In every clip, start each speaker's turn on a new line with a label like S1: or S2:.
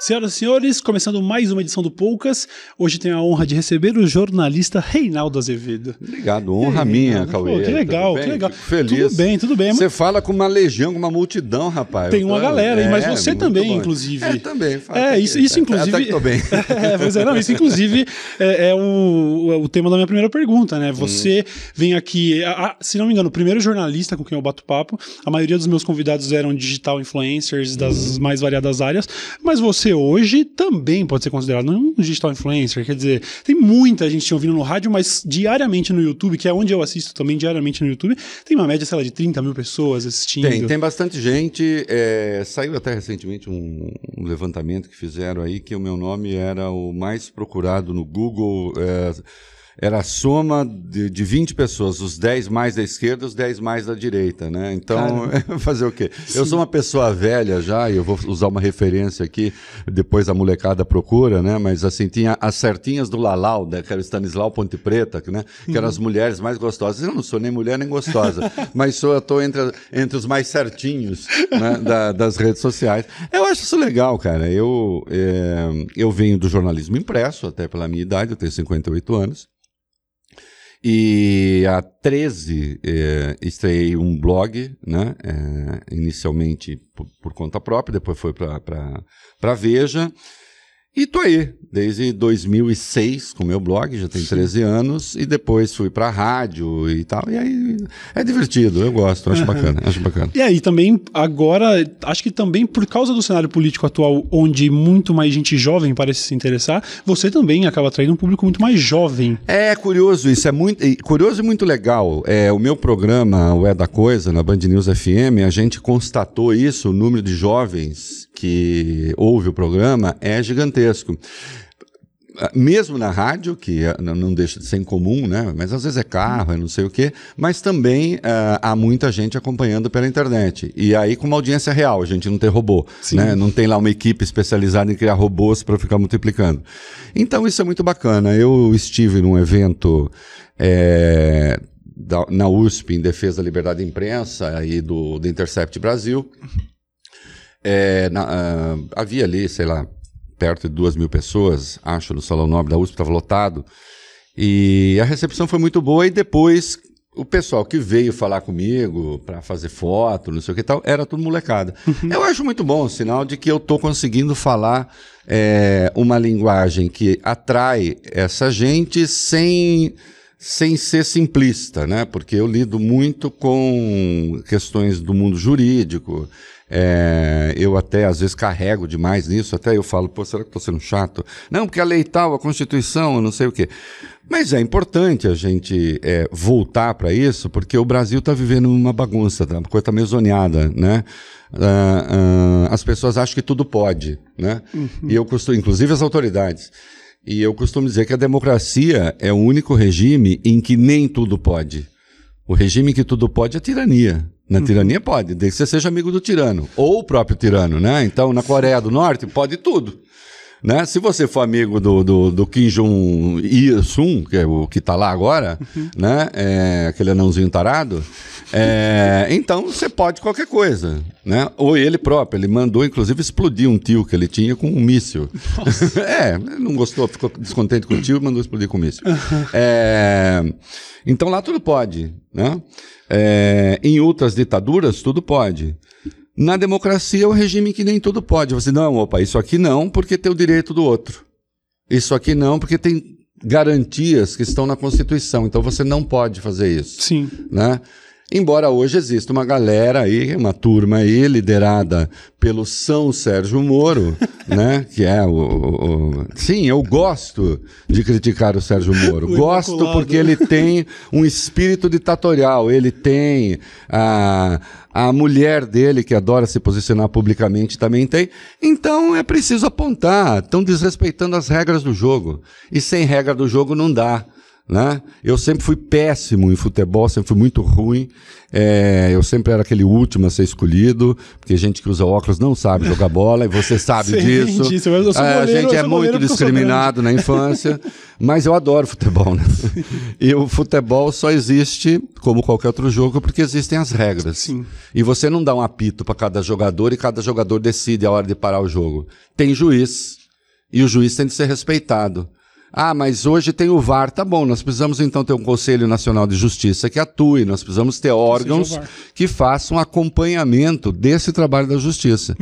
S1: Senhoras e senhores, começando mais uma edição do Poucas. Hoje tenho a honra de receber o jornalista Reinaldo Azevedo.
S2: Obrigado, honra minha, Cauê.
S1: que legal, que legal.
S2: Fico feliz.
S1: Tudo bem, tudo bem.
S2: Você fala com uma legião, com uma multidão, rapaz.
S1: Tem uma galera,
S2: é,
S1: mas você também,
S2: bom.
S1: inclusive.
S2: É, também.
S1: É, isso, isso inclusive.
S2: Até que tô bem.
S1: é, pois é, não, isso inclusive é, é o, o tema da minha primeira pergunta, né? Você hum. vem aqui, a, a, se não me engano, o primeiro jornalista com quem eu bato papo. A maioria dos meus convidados eram digital influencers das hum. mais variadas áreas, mas você hoje também pode ser considerado um digital influencer. Quer dizer, tem muita gente ouvindo no rádio, mas diariamente no YouTube, que é onde eu assisto também diariamente no YouTube, tem uma média, sei lá, de 30 mil pessoas assistindo.
S2: Tem, tem bastante gente. É, saiu até recentemente um, um, levantamento que fizeram aí que o meu nome era o mais procurado no Google. É, era a soma de, de 20 pessoas, os 10 mais da esquerda, os 10 mais da direita, né? Então, fazer o quê? Sim. Eu sou uma pessoa velha já, e eu vou usar uma referência aqui, depois a molecada procura, né? Mas assim, tinha as certinhas do Lalau, né? que era o Stanislau Ponte Preta, né? que eram as uhum. mulheres mais gostosas. Eu não sou nem mulher nem gostosa, mas sou, eu estou entre, entre os mais certinhos né? da, das redes sociais. Eu acho isso legal, cara. Eu, é, eu venho do jornalismo impresso, até pela minha idade, eu tenho 58 anos. E a 13 é, estreiei um blog, né? É, inicialmente por, por, conta própria, depois foi para Veja. E tô aí, desde 2006 com meu blog, já tem 13 anos, e depois fui pra rádio e tal. E aí é divertido, eu gosto, acho bacana, acho bacana.
S1: E aí também, agora, acho que também por causa do cenário político atual, onde muito mais gente jovem parece se interessar, você também acaba atraindo um público muito mais jovem.
S2: É curioso isso, é muito curioso e muito legal. É, o meu programa, o É da Coisa, na Band News FM, a gente constatou isso, o número de jovens que ouve o programa é gigantesco mesmo na rádio, que é, não deixa de ser incomum, né? Mas às vezes é carro, é não sei o quê, mas também uh, há muita gente acompanhando pela internet. E aí com uma audiência real, a gente não tem robô, né? Não tem lá uma equipe especializada em criar robôs para ficar multiplicando. Então isso é muito bacana. Eu estive num evento é, da, na USP em defesa da liberdade de imprensa e do, do Intercept Brasil. É, na, uh, havia ali, sei lá, perto de duas mil pessoas, acho, no Salão Nobre da USP, estava lotado. E a recepção foi muito boa e depois o pessoal que veio falar comigo para fazer foto, não sei o que tal, era tudo molecada. Eu acho muito bom, sinal de que eu estou conseguindo falar é, uma linguagem que atrai essa gente sem sem ser simplista, né? Porque eu lido muito com questões do mundo jurídico, é, eu até às vezes carrego demais nisso, até eu falo, pô, será que estou sendo chato? Não, porque a lei tal, a Constituição, não sei o quê. Mas é importante a gente é, voltar para isso, porque o Brasil está vivendo uma bagunça, tá? uma coisa tá meio zoneada, né? Uh, uh, as pessoas acham que tudo pode, né? Uhum. E eu costumo, inclusive as autoridades. E eu costumo dizer que a democracia é o único regime em que nem tudo pode. O regime em que tudo pode é a tirania. Na tirania pode, desde que você seja amigo do tirano. Ou o próprio tirano, né? Então, na Coreia do Norte, pode tudo. Né? Se você for amigo do, do, do Kim Jong-il, que é o que está lá agora, uhum. né? É, aquele anãozinho tarado, é, então você pode qualquer coisa. Né? Ou ele próprio, ele mandou inclusive explodir um tio que ele tinha com um míssil. é, não gostou, ficou descontente com o tio, mandou explodir com um míssil. Uhum. É, então lá tudo pode. Né? É, em outras ditaduras, tudo pode. Na democracia é o regime que nem tudo pode. Você, não, opa, isso aqui não, porque tem o direito do outro. Isso aqui não, porque tem garantias que estão na Constituição. Então você não pode fazer isso.
S1: Sim.
S2: Né? Embora hoje exista uma galera aí, uma turma aí, liderada pelo São Sérgio Moro, né? Que é o, o, Sim, eu gosto de criticar o Sérgio Moro. O gosto porque ele tem um espírito ditatorial, ele tem a, a mulher dele, que adora se posicionar publicamente, também tem. Então é preciso apontar. Estão desrespeitando as regras do jogo. E sem regra do jogo não dá. Né? Eu sempre fui péssimo em futebol, sempre fui muito ruim. É, eu sempre era aquele último a ser escolhido, porque gente que usa óculos não sabe jogar bola, e você sabe
S1: Sim,
S2: disso. É, a
S1: goleiro,
S2: gente
S1: eu
S2: é muito discriminado na infância, mas eu adoro futebol. Né? E o futebol só existe, como qualquer outro jogo, porque existem as regras.
S1: Sim.
S2: E você não dá um apito para cada jogador e cada jogador decide a hora de parar o jogo. Tem juiz, e o juiz tem de ser respeitado. Ah, mas hoje tem o VAR. Tá bom, nós precisamos então ter um Conselho Nacional de Justiça que atue, nós precisamos ter órgãos que façam acompanhamento desse trabalho da justiça.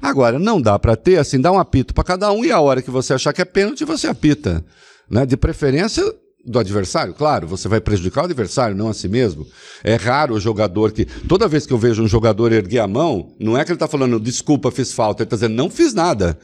S2: Agora, não dá para ter assim, dá um apito para cada um e a hora que você achar que é pênalti, você apita. Né? De preferência do adversário, claro, você vai prejudicar o adversário, não a si mesmo. É raro o jogador que. Toda vez que eu vejo um jogador erguer a mão, não é que ele está falando, desculpa, fiz falta. Ele está dizendo, não fiz nada.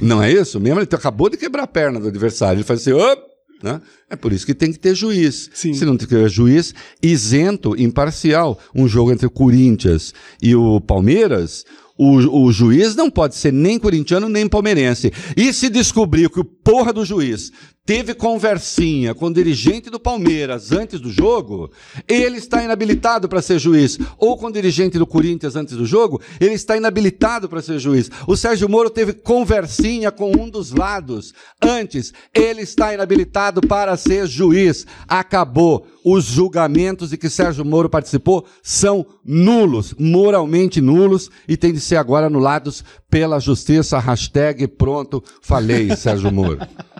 S2: Não é isso? Mesmo ele acabou de quebrar a perna do adversário. Ele faz assim, op! Né? É por isso que tem que ter juiz.
S1: Sim.
S2: Se não tiver juiz, isento, imparcial. Um jogo entre o Corinthians e o Palmeiras, o, o juiz não pode ser nem corintiano nem palmeirense. E se descobrir que o porra do juiz teve conversinha com o dirigente do Palmeiras antes do jogo, ele está inabilitado para ser juiz. Ou com o dirigente do Corinthians antes do jogo, ele está inabilitado para ser juiz. O Sérgio Moro teve conversinha com um dos lados antes, ele está inabilitado para ser juiz. Acabou. Os julgamentos de que Sérgio Moro participou são nulos, moralmente nulos, e tem de ser agora anulados pela justiça. Hashtag pronto, falei, Sérgio Moro.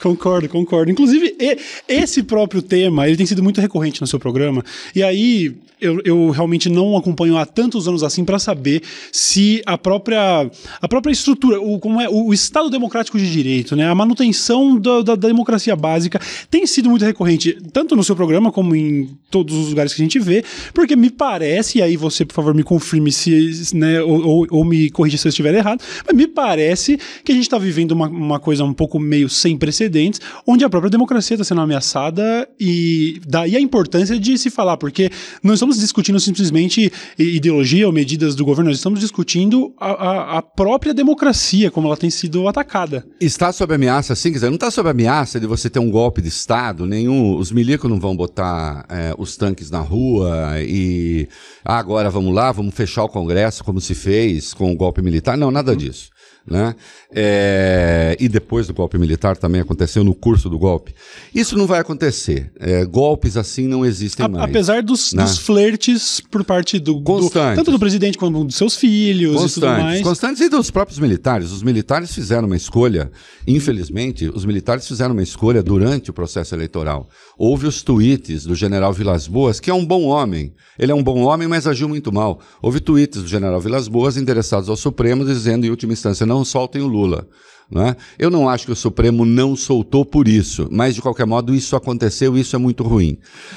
S1: Concordo, concordo. Inclusive, e- esse próprio tema, ele tem sido muito recorrente no seu programa. E aí, eu, eu realmente não acompanho há tantos anos assim para saber se a própria, a própria estrutura, o, como é, o Estado Democrático de Direito, né, a manutenção da, da- da democracia básica tem sido muito recorrente, tanto no seu programa como em todos os lugares que a gente vê, porque me parece, e aí você, por favor, me confirme se, né, ou, ou- ou me corrija se eu estiver errado, mas me parece que a gente está vivendo uma, uma coisa um pouco meio sem precedentes, onde a própria democracia está sendo ameaçada e daí a importância de se falar, porque não estamos discutindo simplesmente ideologia ou medidas do governo, nós estamos discutindo a, a- a própria democracia, como ela tem sido atacada.
S2: Está sob ameaça, sim, quer dizer, não está sob ameaça de você ter um golpe de Estado, nenhum. Os milicos não vão botar é, os tanques na rua e ah, agora vamos lá, vamos fechar o Congresso como se fez com o golpe militar. Não, nada disso. Né? É, e depois do golpe militar também aconteceu no curso do golpe. Isso não vai acontecer. É, golpes assim não existem
S1: A-
S2: mais.
S1: apesar dos,
S2: né?
S1: dos flertes por parte do, do-
S2: Constantes.
S1: tanto do presidente quanto dos seus filhos e tudo
S2: Constantes,
S1: mais.
S2: constantes e dos próprios militares. Os militares fizeram uma escolha, infelizmente, os militares fizeram uma escolha durante o processo eleitoral. Houve os tweets do general Vilas Boas, que é um bom homem. Ele é um bom homem, mas agiu muito mal. Houve tweets do general Vilas Boas endereçados ao Supremo, dizendo, em última instância, não soltem o Lula. Né? Eu não acho que o Supremo não soltou por isso, mas de qualquer modo isso aconteceu isso é muito ruim.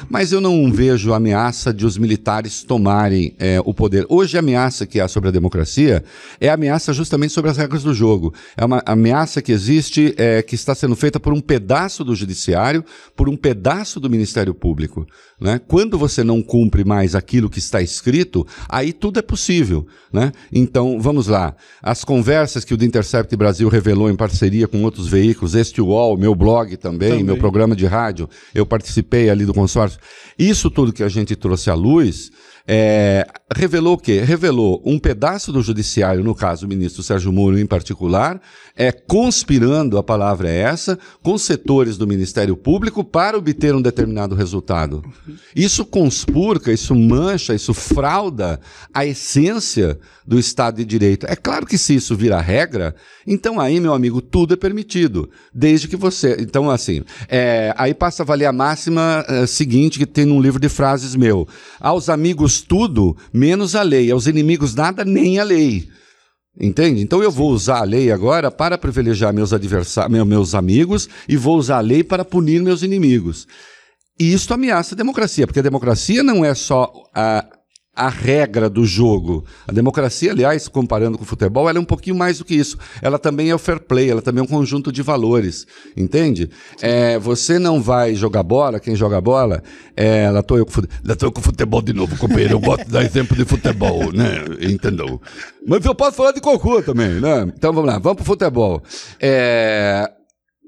S2: Mas eu não vejo ameaça de os militares tomarem eh, o poder. Hoje a ameaça que há sobre a democracia é a ameaça justamente sobre as regras do jogo. É uma ameaça que existe, eh, que está sendo feita por um pedaço do judiciário, por um pedaço do Ministério Público. Né? Quando você não cumpre mais aquilo que está escrito, aí tudo é possível. Né? Então, vamos lá. As conversas que o The Intercept Brasil revelou em parceria com outros veículos, este UOL, meu blog também,
S1: Também.
S2: meu programa de rádio, eu participei ali do consórcio. Isso tudo que a gente trouxe à luz é, revelou o quê? Revelou um pedaço do judiciário, no caso o ministro Sérgio Moro em particular, é conspirando, a palavra é essa, com setores do Ministério Público para obter um determinado resultado. Isso conspurca, isso mancha, isso frauda a essência do Estado de Direito. É claro que se isso vira regra, então aí, meu amigo, tudo é permitido, desde que você. Então, assim, é, aí passa a valer a máxima é, seguinte que tem num livro de frases meu: aos amigos tudo, menos a lei, aos inimigos nada, nem a lei. Entende? Então eu vou usar a lei agora para privilegiar meus adversários, meu- meus amigos, e vou usar a lei para punir meus inimigos. E isso ameaça a democracia, porque a democracia não é só a, a regra do jogo. A democracia, aliás, comparando com o futebol, ela é um pouquinho mais do que isso. Ela também é o fair play, ela também é um conjunto de valores. Entende? É, você não vai jogar bola, quem joga bola, é, lá estou eu, eu com futebol de novo, companheiro. Eu gosto de dar exemplo de futebol, né? Entendeu? Mas eu posso falar de cocô também, né? Então vamos lá, vamos pro futebol. É,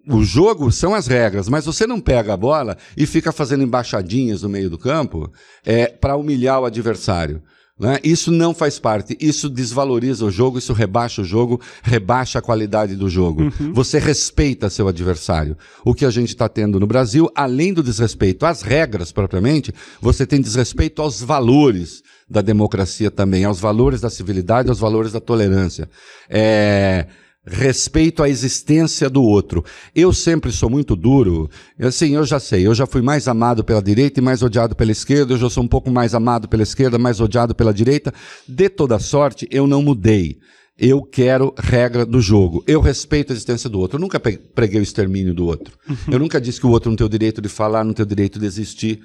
S2: o jogo são as regras, mas você não pega a bola e fica fazendo embaixadinhas no meio do campo é, para humilhar o adversário. Né? Isso não faz parte, isso desvaloriza o jogo, isso rebaixa o jogo, rebaixa a qualidade do jogo. Uhum. Você respeita seu adversário. O que a gente está tendo no Brasil, além do desrespeito às regras propriamente, você tem desrespeito aos valores da democracia também, aos valores da civilidade, aos valores da tolerância. É respeito à existência do outro. Eu sempre sou muito duro. Assim, eu já sei, eu já fui mais amado pela direita e mais odiado pela esquerda, eu já sou um pouco mais amado pela esquerda, mais odiado pela direita. De toda sorte, eu não mudei. Eu quero regra do jogo. Eu respeito a existência do outro. Eu nunca preguei o extermínio do outro. Uhum. Eu nunca disse que o outro não tem o direito de falar, não tem o direito de existir.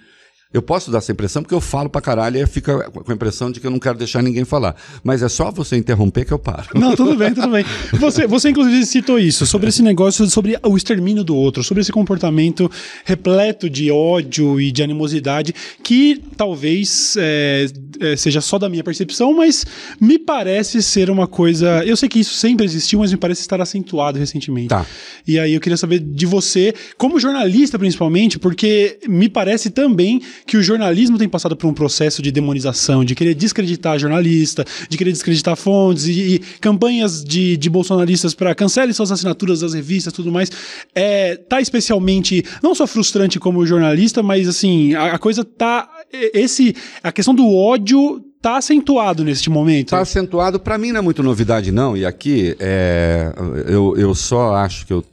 S2: Eu posso dar essa impressão porque eu falo pra caralho e fica com a impressão de que eu não quero deixar ninguém falar. Mas é só você interromper que eu paro.
S1: Não, tudo bem, tudo bem. Você, você inclusive citou isso, sobre esse negócio, sobre o extermínio do outro, sobre esse comportamento repleto de ódio e de animosidade, que talvez é, é, seja só da minha percepção, mas me parece ser uma coisa. Eu sei que isso sempre existiu, mas me parece estar acentuado recentemente.
S2: Tá.
S1: E aí eu queria saber de você, como jornalista principalmente, porque me parece também que o jornalismo tem passado por um processo de demonização, de querer descreditar jornalista, de querer descreditar fontes e, e campanhas de, de bolsonaristas para cancele suas assinaturas das revistas tudo mais. É, tá especialmente, não só frustrante como jornalista, mas assim, a, a coisa tá. Esse, a questão do ódio tá acentuado neste momento.
S2: Tá acentuado, para mim não é muito novidade não, e aqui é, eu, eu só acho que eu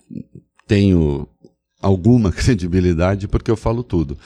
S2: tenho alguma credibilidade porque eu falo tudo.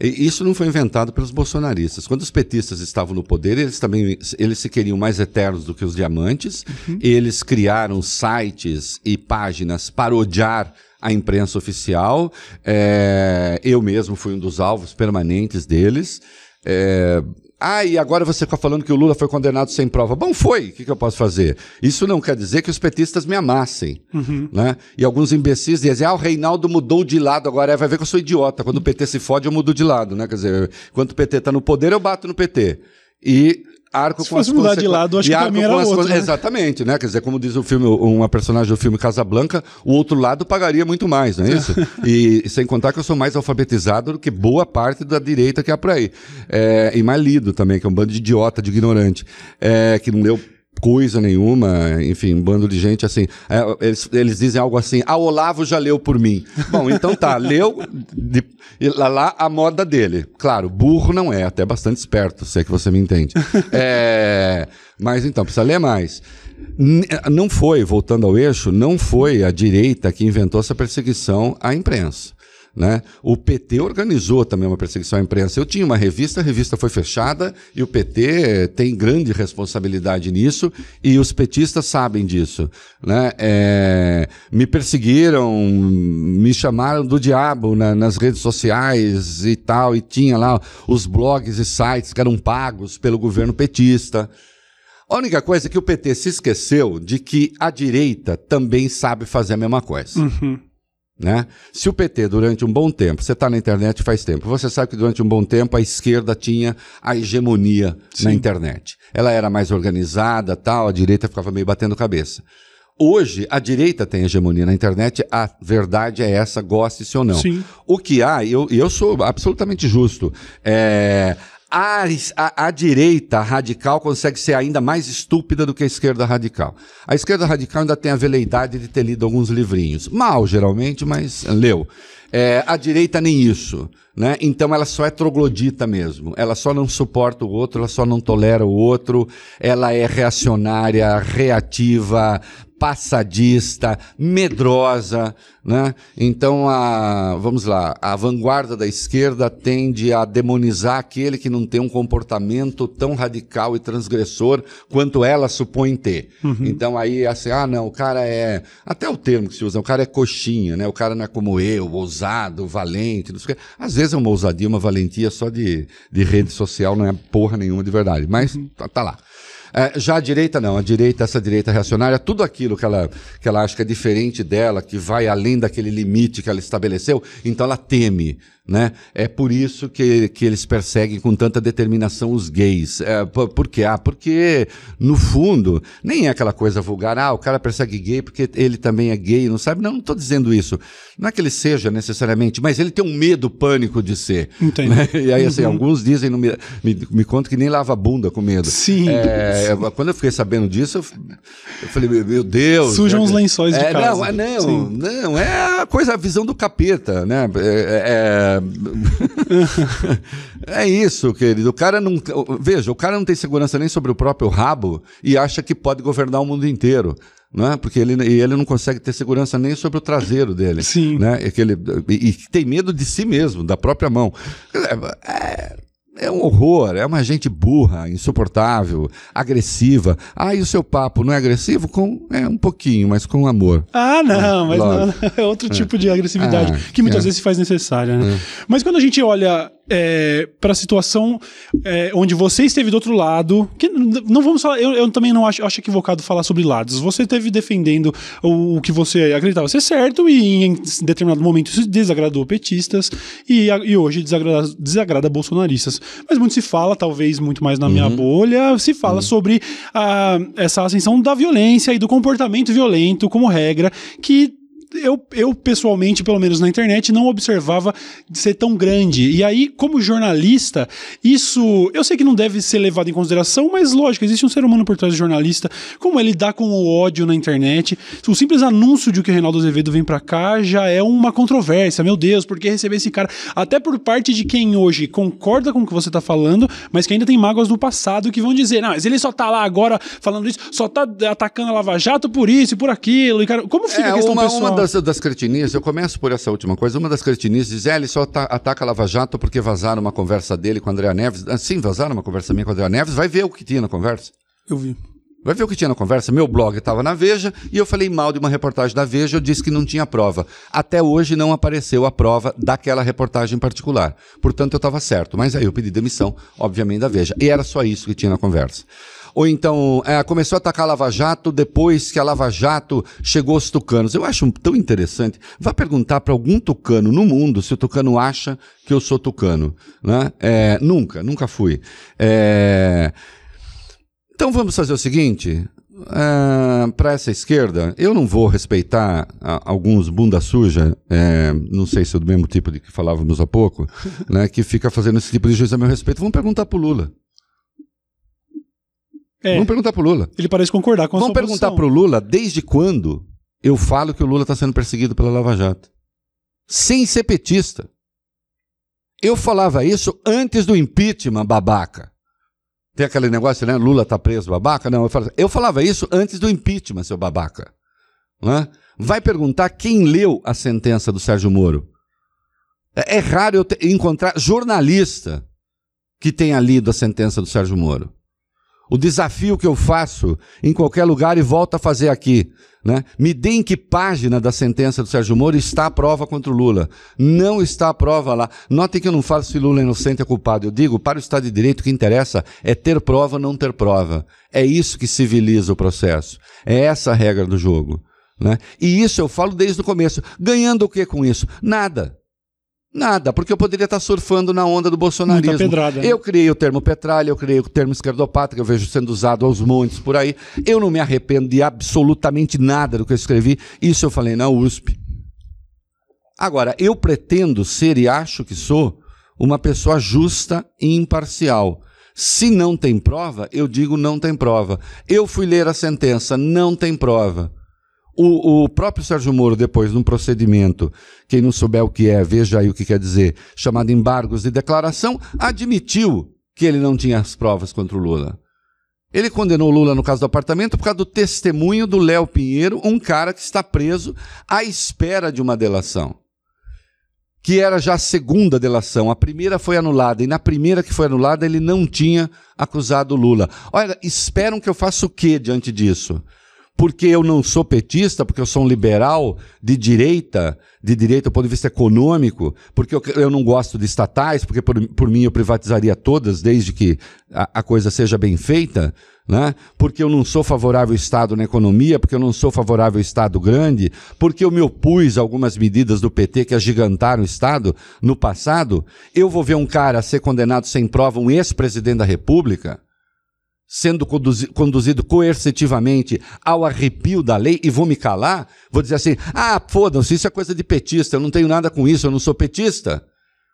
S2: Isso não foi inventado pelos bolsonaristas. Quando os petistas estavam no poder, eles também eles se queriam mais eternos do que os diamantes. Uhum. Eles criaram sites e páginas para odiar a imprensa oficial. É, eu mesmo fui um dos alvos permanentes deles. É, ah, e agora você está falando que o Lula foi condenado sem prova. Bom, foi. O que, que, eu posso fazer? Isso não quer dizer que os petistas me amassem. Uhum. Né? E alguns imbecis dizem, ah, o Reinaldo mudou de lado agora. É, vai ver que eu sou idiota. Quando o PT se fode, eu mudo de lado. Né? Quer dizer, quando o PT está no poder, eu bato no PT. E arco
S1: Se com fosse as mudar de lado, acho que também era outro,
S2: né? Exatamente, né? Quer dizer, como diz o filme, uma personagem do filme Casablanca, o outro lado pagaria muito mais, não é isso? e, sem contar que eu sou mais alfabetizado do que boa parte da direita que há por aí. É, e mais lido também, que é um bando de idiota, de ignorante, é, que não leu coisa nenhuma, enfim, um bando de gente assim. É, eles, eles, dizem algo assim: ah, Olavo já leu por mim. Bom, então tá, leu de, lá, lá, a moda dele. Claro, burro não é, até bastante esperto, se é que você me entende. É, mas então, precisa ler mais. Não foi, voltando ao eixo, não foi a direita que inventou essa perseguição à imprensa. Né? O PT organizou também uma perseguição à imprensa. Eu tinha uma revista, a revista foi fechada e o PT tem grande responsabilidade nisso e os petistas sabem disso. Né? É, me perseguiram, me chamaram do diabo na, nas redes sociais e tal, e tinha lá os blogs e sites que eram pagos pelo governo petista. A única coisa é que o PT se esqueceu de que a direita também sabe fazer a mesma coisa. Uhum. Né? Se o PT, durante um bom tempo, você está na internet faz tempo, você sabe que durante um bom tempo a esquerda tinha a hegemonia Sim. na internet. Ela era mais organizada, tal, a direita ficava meio batendo cabeça. Hoje, a direita tem hegemonia na internet, a verdade é essa, goste-se ou não. Sim. O que há, e eu, eu sou absolutamente justo, é, a, a, a, direita radical consegue ser ainda mais estúpida do que a esquerda radical. A esquerda radical ainda tem a veleidade de ter lido alguns livrinhos. Mal, geralmente, mas leu. É, a direita nem isso. Né? Então ela só é troglodita mesmo. Ela só não suporta o outro, ela só não tolera o outro, ela é reacionária, reativa, passadista, medrosa, né? Então a, vamos lá, a vanguarda da esquerda tende a demonizar aquele que não tem um comportamento tão radical e transgressor quanto ela supõe ter. Uhum. Então aí assim, ah não, o cara é, até o termo que se usa, o cara é coxinha, né? O cara não é como eu, ousado, valente, não sei o quê. Às vezes é uma ousadia, uma valentia só de, de rede social, não é porra nenhuma de verdade, mas uhum. tá, tá lá. É, já a direita não, a direita, essa direita reacionária, tudo aquilo que ela, que ela acha que é diferente dela, que vai além daquele limite que ela estabeleceu, então ela teme. Né? É por isso que, que eles perseguem com tanta determinação os gays. É, por, por quê? Ah, porque, no fundo, nem é aquela coisa vulgar, ah, o cara persegue gay porque ele também é gay, não sabe? Não, não estou dizendo isso. Não é que ele seja necessariamente, mas ele tem um medo, pânico de ser.
S1: Entendi.
S2: Né? E aí, assim,
S1: Uhum.
S2: alguns dizem, não me, me, me contam que nem lava a bunda com medo.
S1: Sim.
S2: É, quando eu fiquei sabendo disso, eu, eu falei, meu Deus.
S1: Sujam
S2: né?
S1: os lençóis de
S2: é,
S1: casa.
S2: Não, é, não,
S1: Sim.
S2: não, é a coisa, a visão do capeta, né? É, é, é isso, querido. O cara não. Veja, o cara não tem segurança nem sobre o próprio rabo e acha que pode governar o mundo inteiro. Não é? Porque ele, e ele não consegue ter segurança nem sobre o traseiro dele.
S1: Sim.
S2: Né? É que ele, e, e tem medo de si mesmo, da própria mão. É, é um horror, é uma gente burra, insuportável, agressiva. Ah, e o seu papo não é agressivo? Com, é um pouquinho, mas com amor.
S1: Ah, não, mas não, é outro tipo de agressividade
S2: Ah,
S1: que muitas
S2: é.
S1: vezes se faz necessária, né? Mas quando a gente olha é, para a situação é, onde você esteve do outro lado, que não vamos falar, eu, eu também não acho, acho equivocado falar sobre lados. Você esteve defendendo o, o que você acreditava ser certo e em determinado momento isso desagradou petistas e, e hoje desagrada, desagrada bolsonaristas. Mas muito se fala, talvez muito mais na minha bolha, se fala sobre a, essa ascensão da violência e do comportamento violento como regra, que eu, eu, pessoalmente, pelo menos na internet, não observava ser tão grande. E aí, como jornalista, isso eu sei que não deve ser levado em consideração, mas lógico, existe um ser humano por trás do jornalista. Como ele dá com o ódio na internet. O simples anúncio de que o Reinaldo Azevedo vem pra cá já é uma controvérsia. Meu Deus, por que receber esse cara? Até por parte de quem hoje concorda com o que você tá falando, mas que ainda tem mágoas do passado que vão dizer: não, mas ele só tá lá agora falando isso, só tá atacando a Lava Jato por isso e por aquilo. E, cara, como fica
S2: É,
S1: a questão
S2: uma,
S1: pessoal?
S2: uma das, das cretinices, eu começo por essa última coisa, uma das cretinices diz, é, ele só ta- ataca a Lava Jato porque vazaram uma conversa dele com a Andrea Neves. Ah, sim, vazaram uma conversa minha com a Andrea Neves, vai ver o que tinha na conversa.
S1: Eu vi.
S2: Vai ver o que tinha na conversa. Meu blog estava na Veja e eu falei mal de uma reportagem da Veja, eu disse que não tinha prova. Até hoje não apareceu a prova daquela reportagem em particular. Portanto, eu estava certo. Mas aí eu pedi demissão, obviamente, da Veja. E era só isso que tinha na conversa. Ou então, é, começou a atacar a Lava Jato depois que a Lava Jato chegou aos tucanos. Eu acho tão interessante. Vá perguntar para algum tucano no mundo se o tucano acha que eu sou tucano. Né? É, nunca, nunca fui. É, então vamos fazer o seguinte. para essa esquerda, eu não vou respeitar ah, alguns bunda suja, é, não sei se é do mesmo tipo de que falávamos há pouco, né, que fica fazendo esse tipo de juízo a meu respeito. Vamos perguntar pro Lula.
S1: É,
S2: Vamos perguntar pro Lula.
S1: ele parece concordar com a
S2: Vamos
S1: sua
S2: perguntar
S1: posição.
S2: pro Lula desde quando eu falo que o Lula está sendo perseguido pela Lava Jato. Sem ser petista. Eu falava isso antes do impeachment, babaca. Tem aquele negócio, né? Lula tá preso, babaca? Não, eu falava, eu falava isso antes do impeachment, seu babaca. Não é? Vai perguntar quem leu a sentença do Sérgio Moro. É, é raro eu te- encontrar jornalista que tenha lido a sentença do Sérgio Moro. O desafio que eu faço em qualquer lugar e volto a fazer aqui. Né? Me dê em que página da sentença do Sérgio Moro está a prova contra o Lula. Não está a prova lá. Notem que eu não falo se Lula é inocente ou culpado. Eu digo, para o Estado de Direito, o que interessa é ter prova ou não ter prova. É isso que civiliza o processo. É essa a regra do jogo. Né? E isso eu falo desde o começo. Ganhando o que com isso? Nada. Nada, porque eu poderia estar surfando na onda do bolsonarismo.
S1: Muita pedrada, né?
S2: Eu criei o termo petralha, eu criei o termo esquerdopata, que eu vejo sendo usado aos montes por aí. Eu não me arrependo de absolutamente nada do que eu escrevi. Isso eu falei na USP. Agora, eu pretendo ser e acho que sou uma pessoa justa e imparcial. Se não tem prova, eu digo não tem prova. Eu fui ler a sentença, não tem prova. O, o próprio Sérgio Moro, depois, num procedimento, quem não souber o que é, veja aí o que quer dizer, chamado embargos de declaração, admitiu que ele não tinha as provas contra o Lula. Ele condenou o Lula no caso do apartamento por causa do testemunho do Léo Pinheiro, um cara que está preso à espera de uma delação. Que era já a segunda delação. A primeira foi anulada, e na primeira que foi anulada, ele não tinha acusado o Lula. Olha, esperam que eu faça o quê diante disso? Porque eu não sou petista, porque eu sou um liberal de direita, de direita do ponto de vista econômico, porque eu, eu não gosto de estatais, porque por, por mim eu privatizaria todas, desde que a, a coisa seja bem feita, né? porque eu não sou favorável ao Estado na economia, porque eu não sou favorável ao Estado grande, porque eu me opus a algumas medidas do PT que agigantaram o Estado no passado, eu vou ver um cara ser condenado sem prova, um ex-presidente da República, sendo conduzi conduzido coercitivamente ao arrepio da lei e vou me calar, vou dizer assim: ah, foda-se, isso é coisa de petista, eu não tenho nada com isso, eu não sou petista.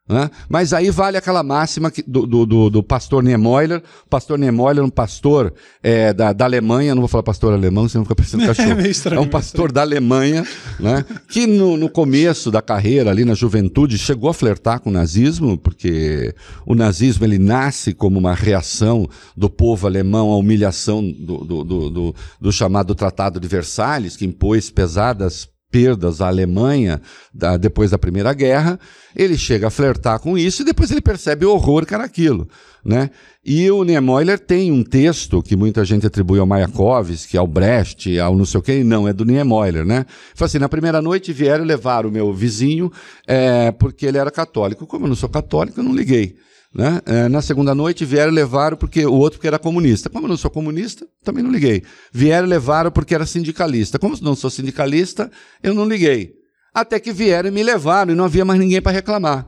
S2: Né? Mas aí vale aquela máxima que, do, do, do, pastor Niemoller. O pastor Niemoller, um pastor é, da, da Alemanha, não vou falar pastor alemão, senão fica parecendo cachorro. É, estranho, é um pastor da Alemanha, né? que no, no começo da carreira, ali na juventude, chegou a flertar com o nazismo, porque o nazismo ele nasce como uma reação do povo alemão à humilhação do, do, do, do chamado Tratado de Versalhes, que impôs pesadas perdas à Alemanha da, depois da Primeira Guerra, ele chega a flertar com isso e depois ele percebe o horror que era aquilo. Né? E o Niemoller tem um texto que muita gente atribui ao Mayakovsky, ao Brecht, ao não sei o que, e não, é do Niemoller. Né? Fala assim, na primeira noite vieram levar o meu vizinho é, porque ele era católico. Como eu não sou católico, eu não liguei. Né? É, na segunda noite vieram e levaram porque o outro porque era comunista. Como eu não sou comunista, também não liguei. Vieram e levaram porque era sindicalista. Como eu não sou sindicalista, eu não liguei. Até que vieram e me levaram e não havia mais ninguém para reclamar.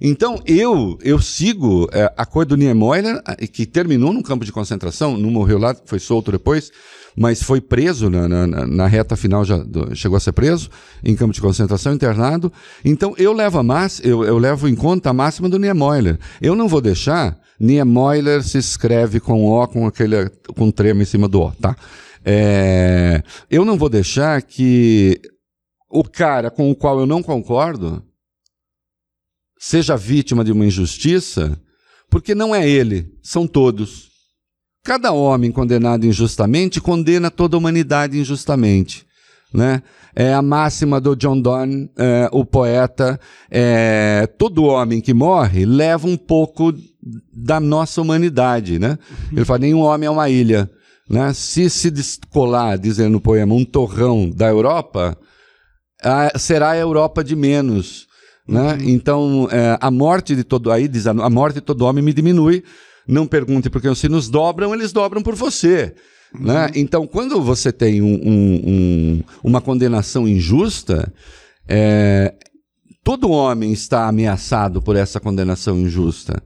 S2: Então eu eu sigo é, a coisa do Niemöller, que terminou num campo de concentração, não morreu lá, foi solto depois, mas foi preso na, na, na reta final, já chegou a ser preso, em campo de concentração, internado. Então eu levo, a eu, eu levo em conta a máxima do Niemöller. Eu não vou deixar, Niemöller se escreve com O, com aquele com trema em cima do O, tá? É, eu não vou deixar que o cara com o qual eu não concordo seja vítima de uma injustiça, porque não é ele, são todos. Cada homem condenado injustamente condena toda a humanidade injustamente. Né? É a máxima do John Donne, é, o poeta. É, todo homem que morre leva um pouco da nossa humanidade. Né? Ele fala: nenhum homem é uma ilha. Né? Se se descolar, dizendo no poema, um torrão da Europa, a, será a Europa de menos. Né? Uhum. Então, é, a morte de todo aí diz, a morte de todo homem me diminui não pergunte porque se nos dobram, eles dobram por você. Uhum. Né? Então, quando você tem um, um, um, uma condenação injusta, é, todo homem está ameaçado por essa condenação injusta.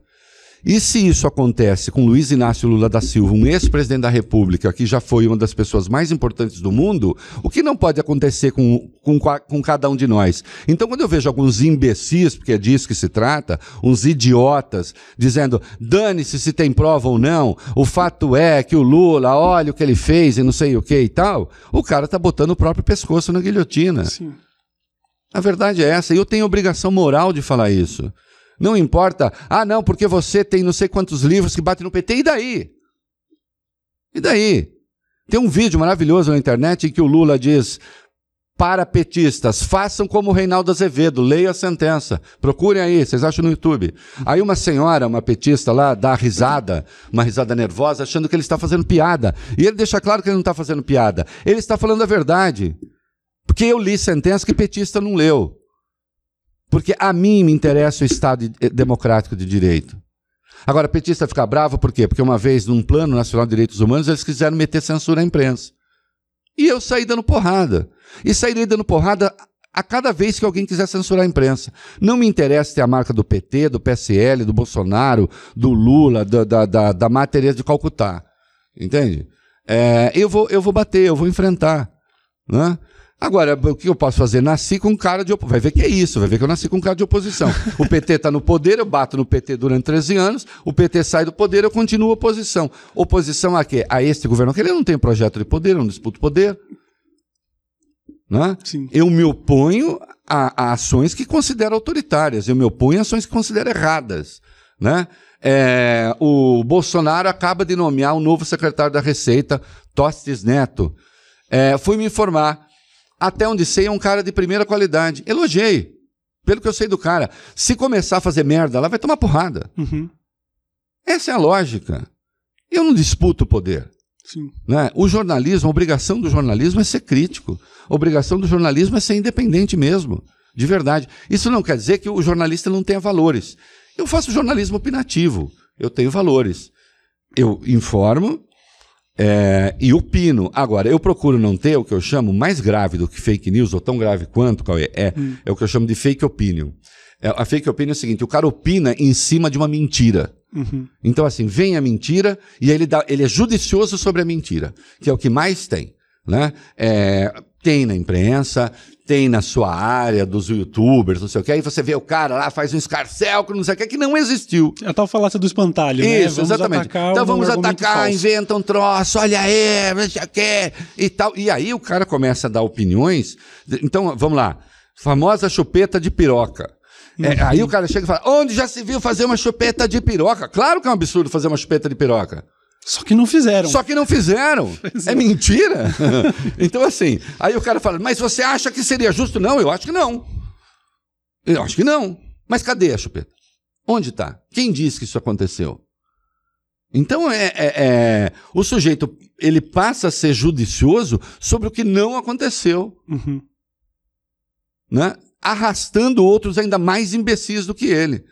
S2: E se isso acontece com Luiz Inácio Lula da Silva, um ex-presidente da República, que já foi uma das pessoas mais importantes do mundo, o que não pode acontecer com, com, com cada um de nós? Então, quando eu vejo alguns imbecis, porque é disso que se trata, uns idiotas, dizendo, dane-se se tem prova ou não, o fato é que o Lula, olha o que ele fez e não sei o que e tal, o cara está botando o próprio pescoço na guilhotina. Sim. A verdade é essa, e eu tenho obrigação moral de falar isso. Não importa, ah, não, porque você tem não sei quantos livros que batem no PT, e daí? E daí? Tem um vídeo maravilhoso na internet em que o Lula diz para petistas, façam como o Reinaldo Azevedo, leiam a sentença. Procurem aí, vocês acham no YouTube. Aí uma senhora, uma petista lá, dá risada, uma risada nervosa, achando que ele está fazendo piada. E ele deixa claro que ele não está fazendo piada. Ele está falando a verdade. Porque eu li sentença que petista não leu. Porque a mim me interessa o Estado democrático de direito. Agora, petista fica bravo por quê? Porque uma vez, num plano nacional de direitos humanos, eles quiseram meter censura à imprensa. E eu saí dando porrada. E sairei dando porrada a cada vez que alguém quiser censurar a imprensa. Não me interessa ter a marca do PT, do PSL, do Bolsonaro, do Lula, da, da, da, da de Calcutá. Entende? É, eu, vou, eu vou bater, eu vou enfrentar. Né? Agora, o que eu posso fazer? Nasci com cara de oposição. Vai ver que é isso, vai ver que eu nasci com cara de oposição. O PT está no poder, eu bato no PT durante 13 anos, o PT sai do poder, eu continuo oposição. Oposição a quê? A este governo, que ele não tem projeto de poder, eu não disputo poder. Né? Eu me oponho a, a, ações que considero autoritárias, eu me oponho a ações que considero erradas. Né? É, o Bolsonaro acaba de nomear um novo secretário da Receita, Tostes Neto. É, fui me informar até onde sei, é um cara de primeira qualidade. Elogiei. Pelo que eu sei do cara. Se começar a fazer merda, ela vai tomar porrada. Uhum. Essa é a lógica. Eu não disputo o poder. Sim. Né? O jornalismo, a obrigação do jornalismo é ser crítico. A obrigação do jornalismo é ser independente mesmo, de verdade. Isso não quer dizer que o jornalista não tenha valores. Eu faço jornalismo opinativo, eu tenho valores. Eu informo é, e opino. Agora, eu procuro não ter o que eu chamo mais grave do que fake news, ou tão grave quanto, Cauê, é, hum. é o que eu chamo de fake opinion. É, a fake opinion é o seguinte: o cara opina em cima de uma mentira. Uhum. Então, assim, vem a mentira e ele, dá, ele é judicioso sobre a mentira, que é o que mais tem. Né? É, tem na imprensa, tem na sua área dos youtubers, não sei o que. Aí você vê o cara lá, faz um escarcel que não sei o que, que não existiu.
S1: É a tal falácia do espantalho, né?
S2: Isso, exatamente. Então vamos atacar, inventa um troço, olha aí, não sei o que, e tal. E aí o cara começa a dar opiniões. Então, vamos lá. Famosa chupeta de piroca. É, uhum. aí o cara chega e fala: onde já se viu fazer uma chupeta de piroca? Claro que é um absurdo fazer uma chupeta de piroca.
S1: Só que não fizeram.
S2: Só que não fizeram. É. é mentira. então, assim, aí o cara fala: mas você acha que seria justo? Não, eu acho que não. Eu acho que não. Mas cadê a chupeta? Onde está? Quem disse que isso aconteceu? Então é, é, é, o sujeito ele passa a ser judicioso sobre o que não aconteceu. Uhum. Né? arrastando outros ainda mais imbecis do que ele.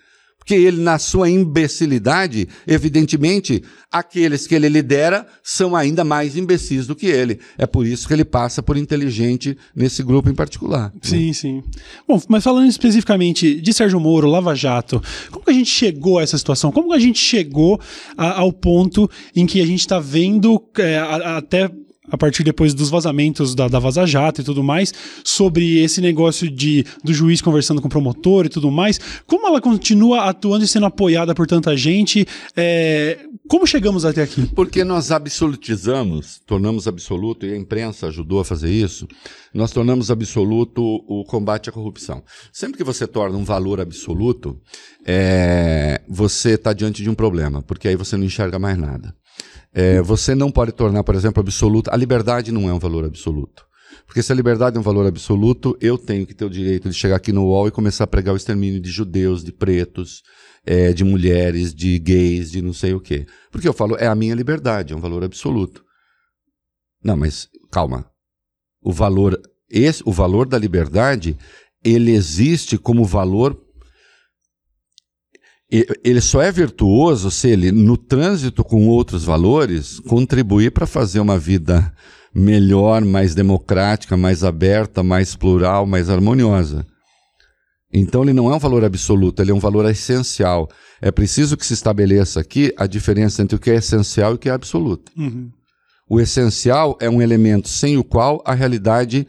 S2: Porque ele, na sua imbecilidade, evidentemente, aqueles que ele lidera são ainda mais imbecis do que ele. É por isso que ele passa por inteligente nesse grupo em particular.
S1: Né? Sim, né? sim. Bom, mas falando especificamente de Sérgio Moro, Lava Jato, como que a gente chegou a essa situação? Como que a gente chegou a, ao ponto em que a gente está vendo é, a, até a partir depois dos vazamentos da, da Vaza Jato e tudo mais, sobre esse negócio de do juiz conversando com o promotor e tudo mais. Como ela continua atuando e sendo apoiada por tanta gente? É, como chegamos até aqui?
S2: Porque nós absolutizamos, tornamos absoluto, e a imprensa ajudou a fazer isso, nós tornamos absoluto o combate à corrupção. Sempre que você torna um valor absoluto, é, você está diante de um problema, porque aí você não enxerga mais nada. É, você não pode tornar, por exemplo, absoluto. A liberdade não é um valor absoluto. Porque se a liberdade é um valor absoluto, eu tenho que ter o direito de chegar aqui no UOL e começar a pregar o extermínio de judeus, de pretos, é, de mulheres, de gays, de não sei o quê. Porque eu falo, é a minha liberdade, é um valor absoluto. Não, mas calma. O valor, esse, o valor da liberdade, ele existe como valor ele só é virtuoso se ele, no trânsito com outros valores, contribuir para fazer uma vida melhor, mais democrática, mais aberta, mais plural, mais harmoniosa. Então ele não é um valor absoluto, ele é um valor essencial. É preciso que se estabeleça aqui a diferença entre o que é essencial e o que é absoluto. Uhum. O essencial é um elemento sem o qual a realidade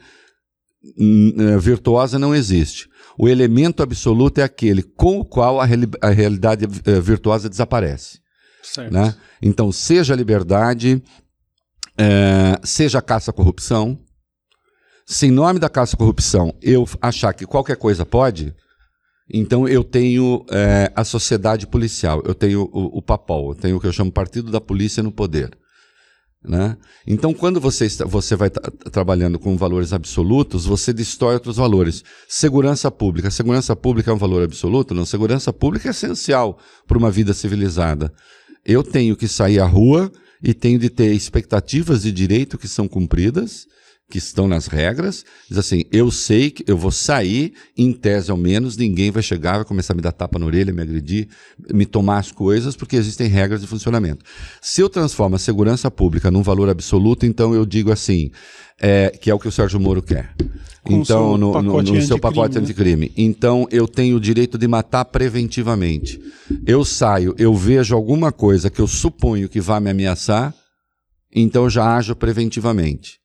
S2: hum, eh, virtuosa não existe. O elemento absoluto é aquele com o qual a, a realidade uh, virtuosa desaparece. Certo. Né? Então, seja a liberdade, uh, seja a caça à corrupção. Se em nome da caça à corrupção eu achar que qualquer coisa pode, então eu tenho uh, a sociedade policial, eu tenho o, o PAPOL, eu tenho o que eu chamo Partido da Polícia no Poder. Né? Então, quando você, está, você vai trabalhando com valores absolutos, você destrói outros valores. Segurança pública. Segurança pública é um valor absoluto? Não. Segurança pública é essencial para uma vida civilizada. Eu tenho que sair à rua e tenho de ter expectativas de direito que são cumpridas que estão nas regras, diz assim: eu sei que eu vou sair, em tese ao menos, ninguém vai chegar, vai começar a me dar tapa na orelha, me agredir, me tomar as coisas, porque existem regras de funcionamento. Se eu transformo a segurança pública num valor absoluto, então eu digo assim, é, que é o que o Sérgio Moro quer. Com então, no, no, no seu pacote né? anticrime. Então, eu tenho o direito de matar preventivamente. Eu saio, eu vejo alguma coisa que eu suponho que vai me ameaçar, então eu já ajo preventivamente.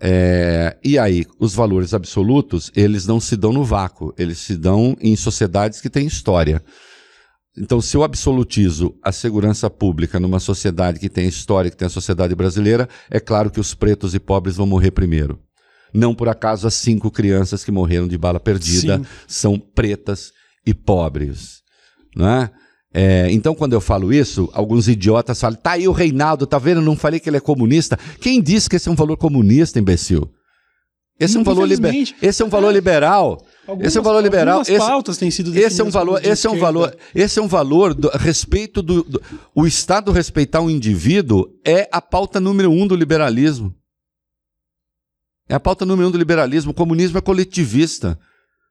S2: É, e aí, os valores absolutos, eles não se dão no vácuo, eles se dão em sociedades que têm história. Então, se eu absolutizo a segurança pública numa sociedade que tem história, que tem a sociedade brasileira, é claro que os pretos e pobres vão morrer primeiro. Não por acaso as cinco crianças que morreram de bala perdida Sim. são pretas e pobres. Não é? É, então, quando eu falo isso, alguns idiotas falam: tá aí o Reinaldo, tá vendo? Não falei que ele é comunista. Quem disse que esse é um valor comunista, imbecil? Esse é um valor, liber... esse é um valor liberal.
S1: Algumas,
S2: esse é um valor liberal.
S1: Esse, pautas têm sido
S2: esse é um valor, esse é um valor, esse é um valor do, respeito do, do, o Estado respeitar o indivíduo é a pauta número um do liberalismo. É a pauta número um do liberalismo. O comunismo é coletivista.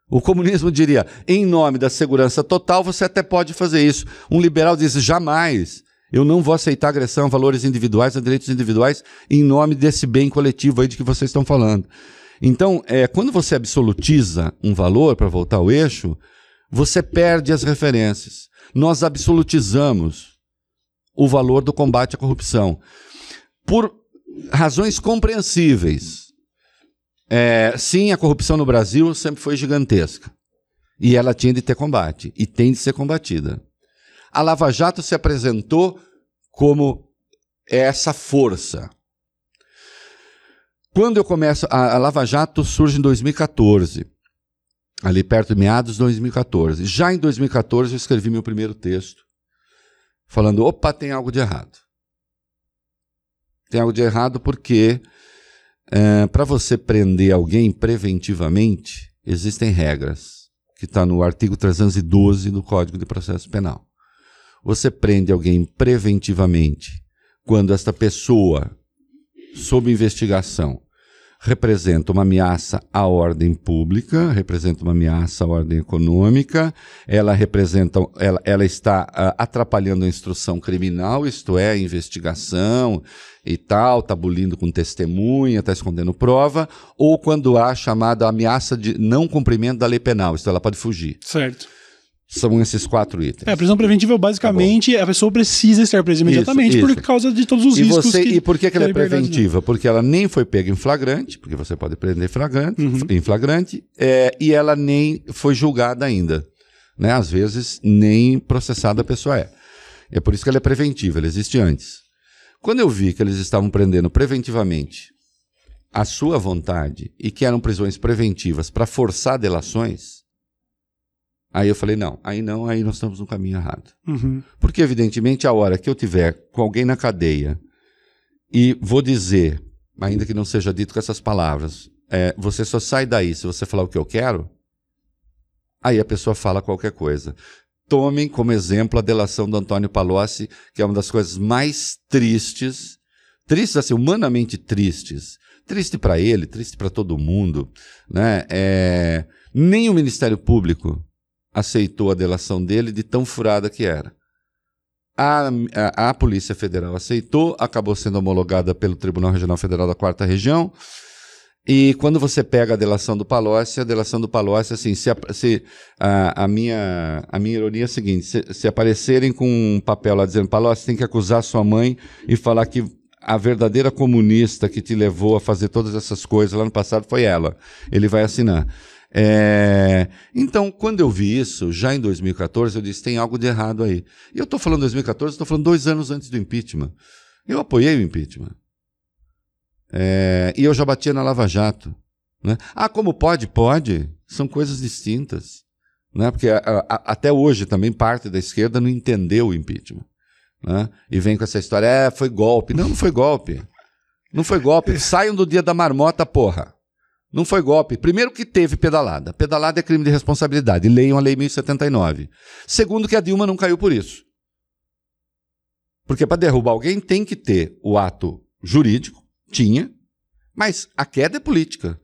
S2: O comunismo diria, em nome da segurança total, você até pode fazer isso. Um liberal diz, jamais. Eu não vou aceitar agressão a valores individuais, a direitos individuais, em nome desse bem coletivo aí de que vocês estão falando. Então, é, quando você absolutiza um valor, para voltar ao eixo, você perde as referências. Nós absolutizamos o valor do combate à corrupção. Por razões compreensíveis. É, sim, a corrupção no Brasil sempre foi gigantesca. E ela tinha de ter combate. E tem de ser combatida. A Lava Jato se apresentou como essa força. Quando eu começo. A, a Lava Jato surge em 2014, ali perto de meados de 2014. Já em 2014 eu escrevi meu primeiro texto, falando: opa, tem algo de errado. Tem algo de errado porque é, para você prender alguém preventivamente, existem regras, que está no artigo 312 do Código de Processo Penal. Você prende alguém preventivamente quando esta pessoa, sob investigação, representa uma ameaça à ordem pública, representa uma ameaça à ordem econômica, ela representa, ela, ela está uh, atrapalhando a instrução criminal, isto é, a investigação e tal, está com testemunha, está escondendo prova, ou quando há chamada ameaça de não cumprimento da lei penal, isto é, ela pode fugir.
S1: Certo.
S2: São esses quatro itens.
S1: É, a prisão preventiva, basicamente, tá a pessoa precisa estar presa imediatamente isso, isso. por causa de todos os
S2: e
S1: riscos.
S2: Você, que e por que, que ela é preventiva? Porque ela nem foi pega em flagrante, porque você pode prender flagrante, uhum. em flagrante, é, e ela nem foi julgada ainda. Né? Às vezes, nem processada a pessoa é. É por isso que ela é preventiva, ela existe antes. Quando eu vi que eles estavam prendendo preventivamente a sua vontade e que eram prisões preventivas para forçar delações, Aí eu falei, não, aí não, aí nós estamos no caminho errado.
S1: Uhum.
S2: Porque, evidentemente, a hora que eu tiver com alguém na cadeia e vou dizer, ainda que não seja dito com essas palavras, é, você só sai daí se você falar o que eu quero, aí a pessoa fala qualquer coisa. Tomem como exemplo a delação do Antônio Palocci, que é uma das coisas mais tristes, tristes assim, humanamente tristes, triste para ele, triste para todo mundo, né? É, nem o Ministério Público aceitou a delação dele de tão furada que era. A, a, a, Polícia Federal aceitou, acabou sendo homologada pelo Tribunal Regional Federal da Quarta Região. E quando você pega a delação do Palocci, a delação do Palocci, assim, se, se a, a, minha, a minha ironia é a seguinte: se, se aparecerem com um papel lá dizendo Palocci tem que acusar sua mãe e falar que a verdadeira comunista que te levou a fazer todas essas coisas lá no passado foi ela. Ele vai assinar. É... Então, quando eu vi isso, já em 2014, eu disse: tem algo de errado aí. E eu estou falando 2014, estou falando dois anos antes do impeachment. Eu apoiei o impeachment. É... E eu já batia na Lava Jato. Né? Ah, como pode? Pode. São coisas distintas. Né? Porque a, a, até hoje também parte da esquerda não entendeu o impeachment. Né? E vem com essa história: é, foi golpe. Não, não foi golpe. Não foi golpe. Saiam do dia da marmota, porra. Não foi golpe. Primeiro que teve pedalada. Pedalada é crime de responsabilidade. Leiam a Lei 1079. Segundo que a Dilma não caiu por isso. Porque para derrubar alguém tem que ter o ato jurídico, tinha, mas a queda é política.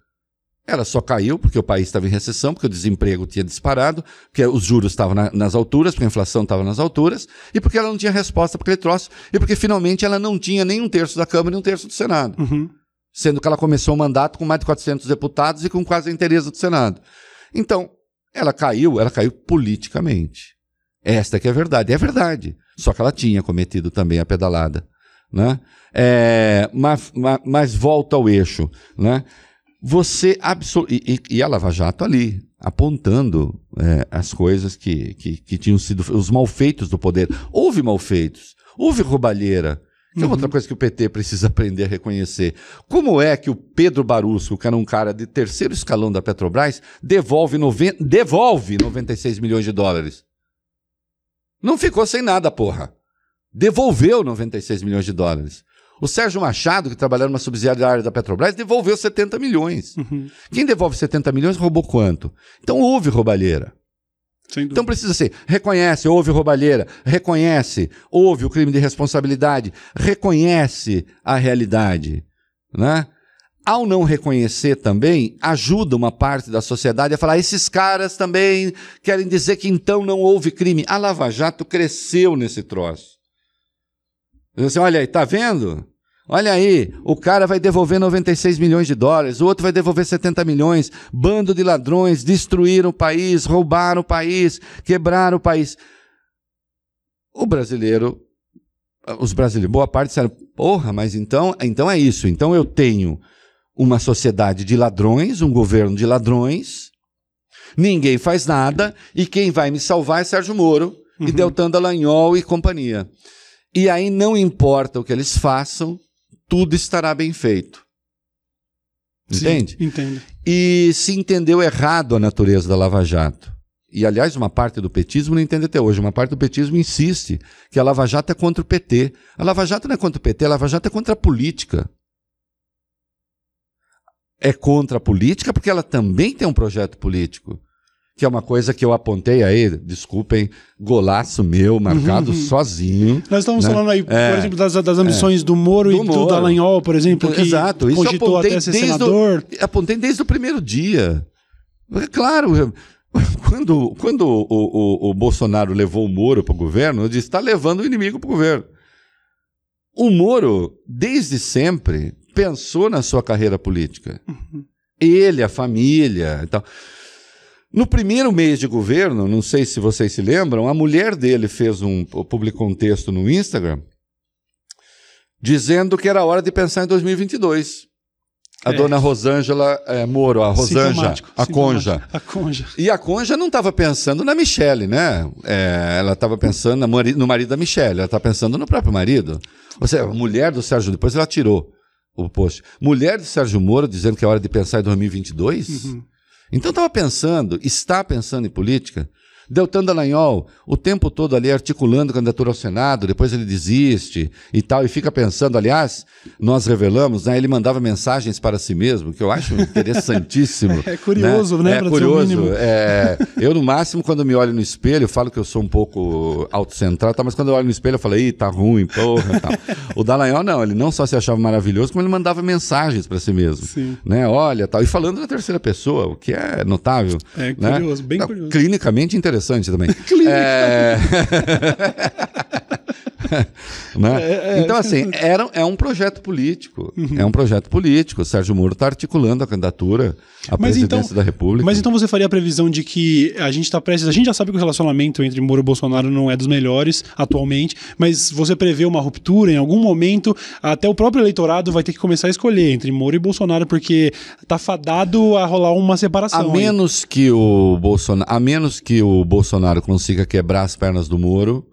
S2: Ela só caiu porque o país estava em recessão, porque o desemprego tinha disparado, porque os juros estavam na, nas alturas, porque a inflação estava nas alturas, e porque ela não tinha resposta para aquele troço, e porque finalmente ela não tinha nem um terço da Câmara e um terço do Senado.
S1: Uhum
S2: sendo que ela começou o mandato com mais de 400 deputados e com quase a inteireza do Senado. Então, ela caiu, ela caiu politicamente. Esta que é a verdade, é verdade. Só que ela tinha cometido também a pedalada. Né? É, mas, mas, mas, volta ao eixo. Né? Você absol... E, e, a Lava Jato ali, apontando é, as coisas que, que, que tinham sido os malfeitos do poder. Houve malfeitos, houve roubalheira, que é outra coisa que o PT precisa aprender a reconhecer. Como é que o Pedro Barusco, que era um cara de terceiro escalão da Petrobras, devolve, noven... devolve 96 milhões de dólares? Não ficou sem nada, porra. Devolveu 96 milhões de dólares. O Sérgio Machado, que trabalhava numa subsidiária da Petrobras, devolveu 70 milhões. Uhum. Quem devolve 70 milhões roubou quanto? Então houve roubalheira. Então precisa ser, reconhece, houve roubalheira, reconhece, houve o crime de responsabilidade, reconhece a realidade, né? Ao não reconhecer também, ajuda uma parte da sociedade a falar: esses caras também querem dizer que então não houve crime. A Lava Jato cresceu nesse troço. Assim, olha aí, tá vendo? Olha aí, o cara vai devolver 96 milhões de dólares, o outro vai devolver 70 milhões. Bando de ladrões destruíram o país, roubaram o país, quebraram o país. O brasileiro, os brasileiros, boa parte disseram: porra, mas então, então é isso. Então eu tenho uma sociedade de ladrões, um governo de ladrões, ninguém faz nada, e quem vai me salvar é Sérgio Moro uhum. e Deltan Dallagnol e companhia. E aí não importa o que eles façam, tudo estará bem feito. Entende?
S1: Sim, entendo.
S2: E se entendeu errado a natureza da Lava Jato. E, aliás, uma parte do petismo não entende até hoje. Uma parte do petismo insiste que a Lava Jato é contra o PT. A Lava Jato não é contra o PT, a Lava Jato é contra a política. É contra a política porque ela também tem um projeto político que é uma coisa que eu apontei aí, desculpem, golaço meu, marcado uhum. sozinho.
S1: Nós estamos né? falando aí, é, por exemplo, das, das ambições é, do Moro do e Moro. do Dallagnol, por exemplo, que
S2: Exato, isso
S1: cogitou até ser senador.
S2: O, apontei desde o primeiro dia. É claro, quando, quando o, o, o Bolsonaro levou o Moro para o governo, eu disse, está levando o inimigo para o governo. O Moro, desde sempre, pensou na sua carreira política. Uhum. Ele, a família e tal. No primeiro mês de governo, não sei se vocês se lembram, a mulher dele fez um, publicou um texto no Instagram dizendo que era hora de pensar em 2022. A é. dona Rosângela é, Moro, a Rosângela, a Conja.
S1: A Conja.
S2: E a Conja não estava pensando na Michelle, né? É, ela estava pensando no marido da Michelle, ela está pensando no próprio marido. Ou seja, a mulher do Sérgio, depois ela tirou o post. Mulher do Sérgio Moro dizendo que é hora de pensar em 2022? Uhum. Então estava pensando, está pensando em política, Deltan Dallagnol, o tempo todo ali articulando candidatura ao Senado, depois ele desiste e tal, e fica pensando, aliás, nós revelamos, né, ele mandava mensagens para si mesmo, que eu acho interessantíssimo.
S1: é curioso, né?
S2: né é curioso. É, eu, no máximo, quando me olho no espelho, falo que eu sou um pouco autocentrado, tá, mas quando eu olho no espelho, eu falo, ih, tá ruim, porra, tal. O Dallagnol, não, ele não só se achava maravilhoso, como ele mandava mensagens para si mesmo. Sim. Né, olha, tal, e falando na terceira pessoa, o que é notável.
S1: É curioso,
S2: né?
S1: bem curioso.
S2: Clinicamente interessante interessante também. é... né? É, é, então, assim, era, é um projeto político. Uhum. É um projeto político. O Sérgio Moro está articulando a candidatura à mas presidência então, da República.
S1: Mas então você faria a previsão de que a gente está prestes. A gente já sabe que o relacionamento entre Moro e Bolsonaro não é dos melhores atualmente, mas você prevê uma ruptura em algum momento, até o próprio eleitorado vai ter que começar a escolher entre Moro e Bolsonaro, porque está fadado a rolar uma separação.
S2: A menos que o Bolsonaro, a menos que o Bolsonaro consiga quebrar as pernas do Moro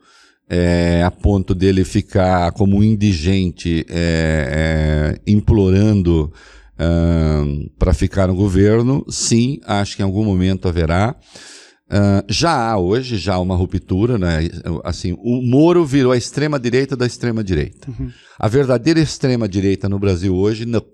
S2: é, a ponto dele ficar como um indigente é, é, implorando uh, para ficar no governo, sim, acho que em algum momento haverá. Uh, já há hoje, já há uma ruptura, né? Assim, o Moro virou a extrema direita da extrema direita. Uhum. A verdadeira extrema direita no Brasil hoje não,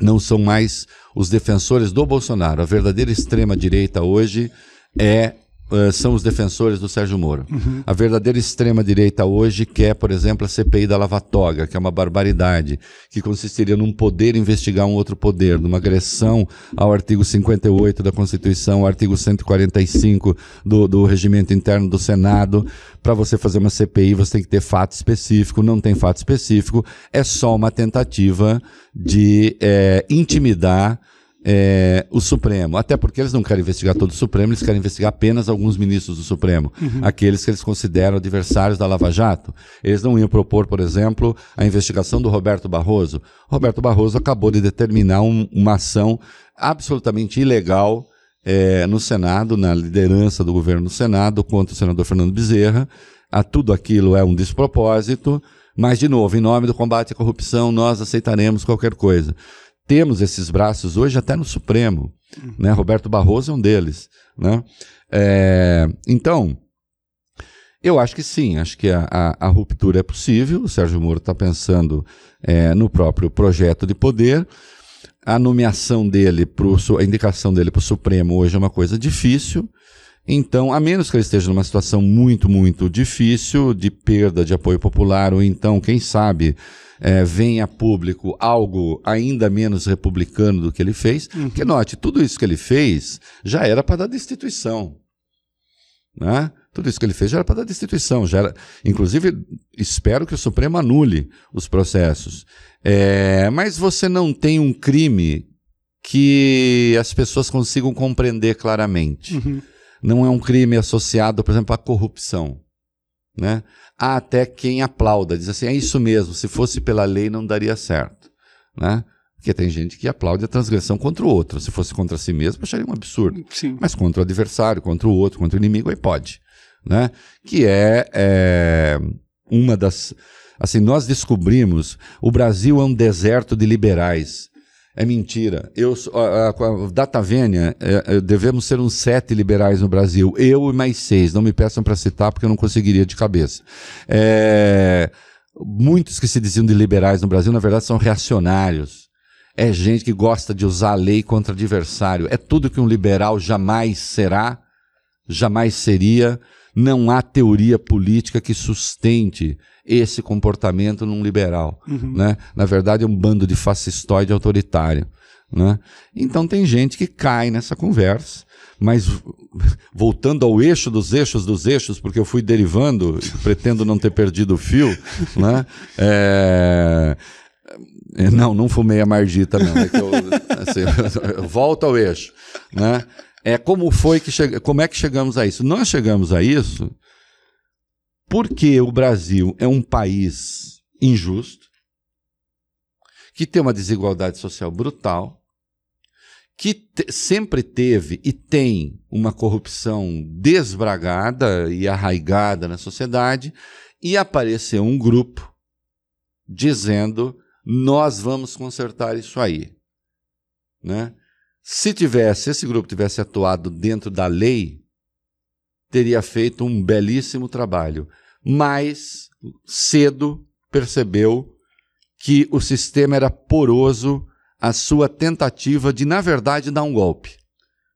S2: não são mais os defensores do Bolsonaro. A verdadeira extrema direita hoje é uh, são os defensores do Sérgio Moro. Uhum. A verdadeira extrema-direita hoje quer, por exemplo, a CPI da Lava Toga, que é uma barbaridade, que consistiria num poder investigar um outro poder, numa agressão ao artigo 58 da Constituição, ao artigo 145 do, do regimento interno do Senado. Para você fazer uma CPI, você tem que ter fato específico, não tem fato específico, é só uma tentativa de é, intimidar é, o Supremo. Até porque eles não querem investigar todo o Supremo, eles querem investigar apenas alguns ministros do Supremo, uhum. aqueles que eles consideram adversários da Lava Jato. Eles não iam propor, por exemplo, a investigação do Roberto Barroso. Roberto Barroso acabou de determinar um, uma ação absolutamente ilegal é, no Senado, na liderança do governo no Senado, contra o senador Fernando Bezerra. A tudo aquilo é um despropósito, mas, de novo, em nome do combate à corrupção, nós aceitaremos qualquer coisa temos esses braços hoje até no Supremo. Uhum. Né? Roberto Barroso é um deles. Né? É, então, Eu acho que sim, acho que a, a, a ruptura é possível. O Sérgio Moro está pensando é, no próprio projeto de poder. A nomeação dele, pro, a indicação dele para o Supremo hoje é uma coisa difícil. Então, a menos que ele esteja numa situação muito, muito difícil de perda de apoio popular, ou então, quem sabe, é, venha a público algo ainda menos republicano do que ele fez. Uhum. Porque, note, tudo isso que ele fez já era para dar destituição. Né? Tudo isso que ele fez já era para dar destituição. Já era, inclusive, espero que o Supremo anule os processos. É, mas você não tem um crime que as pessoas consigam compreender claramente. Uhum. Não é um crime associado, por exemplo, à corrupção. Né? Há até quem aplauda, diz assim: é isso mesmo, se fosse pela lei não daria certo. Né? Porque tem gente que aplaude a transgressão contra o outro. Se fosse contra si mesmo, acharia um absurdo. Sim. Mas contra o adversário, contra o outro, contra o inimigo, aí pode. Né? Que é, é uma das. Assim, nós descobrimos o Brasil é um deserto de liberais. É mentira. Eu, a, a, Data Vênia, é, é, devemos ser uns sete liberais no Brasil. Eu e mais seis. Não me peçam para citar porque eu não conseguiria de cabeça. É, muitos que se diziam de liberais no Brasil, na verdade, são reacionários é gente que gosta de usar a lei contra adversário. É tudo que um liberal jamais será, jamais seria. Não há teoria política que sustente esse comportamento num liberal. Uhum. Né? Na verdade, é um bando de fascistoide autoritário. Né? Então tem gente que cai nessa conversa, mas voltando ao eixo dos eixos dos eixos, porque eu fui derivando, pretendo não ter perdido o fio, né? É, é, não, não fumei a mardita, não. É eu, assim, eu volto ao eixo. Né? É, como foi que che... como é que chegamos a isso? Nós chegamos a isso porque o Brasil é um país injusto, que tem uma desigualdade social brutal, que te... sempre teve e tem uma corrupção desbragada e arraigada na sociedade, e apareceu um grupo dizendo nós vamos consertar isso aí. Né? Se tivesse, esse grupo tivesse atuado dentro da lei, teria feito um belíssimo trabalho. Mas cedo percebeu que o sistema era poroso à sua tentativa de, na verdade, dar um golpe.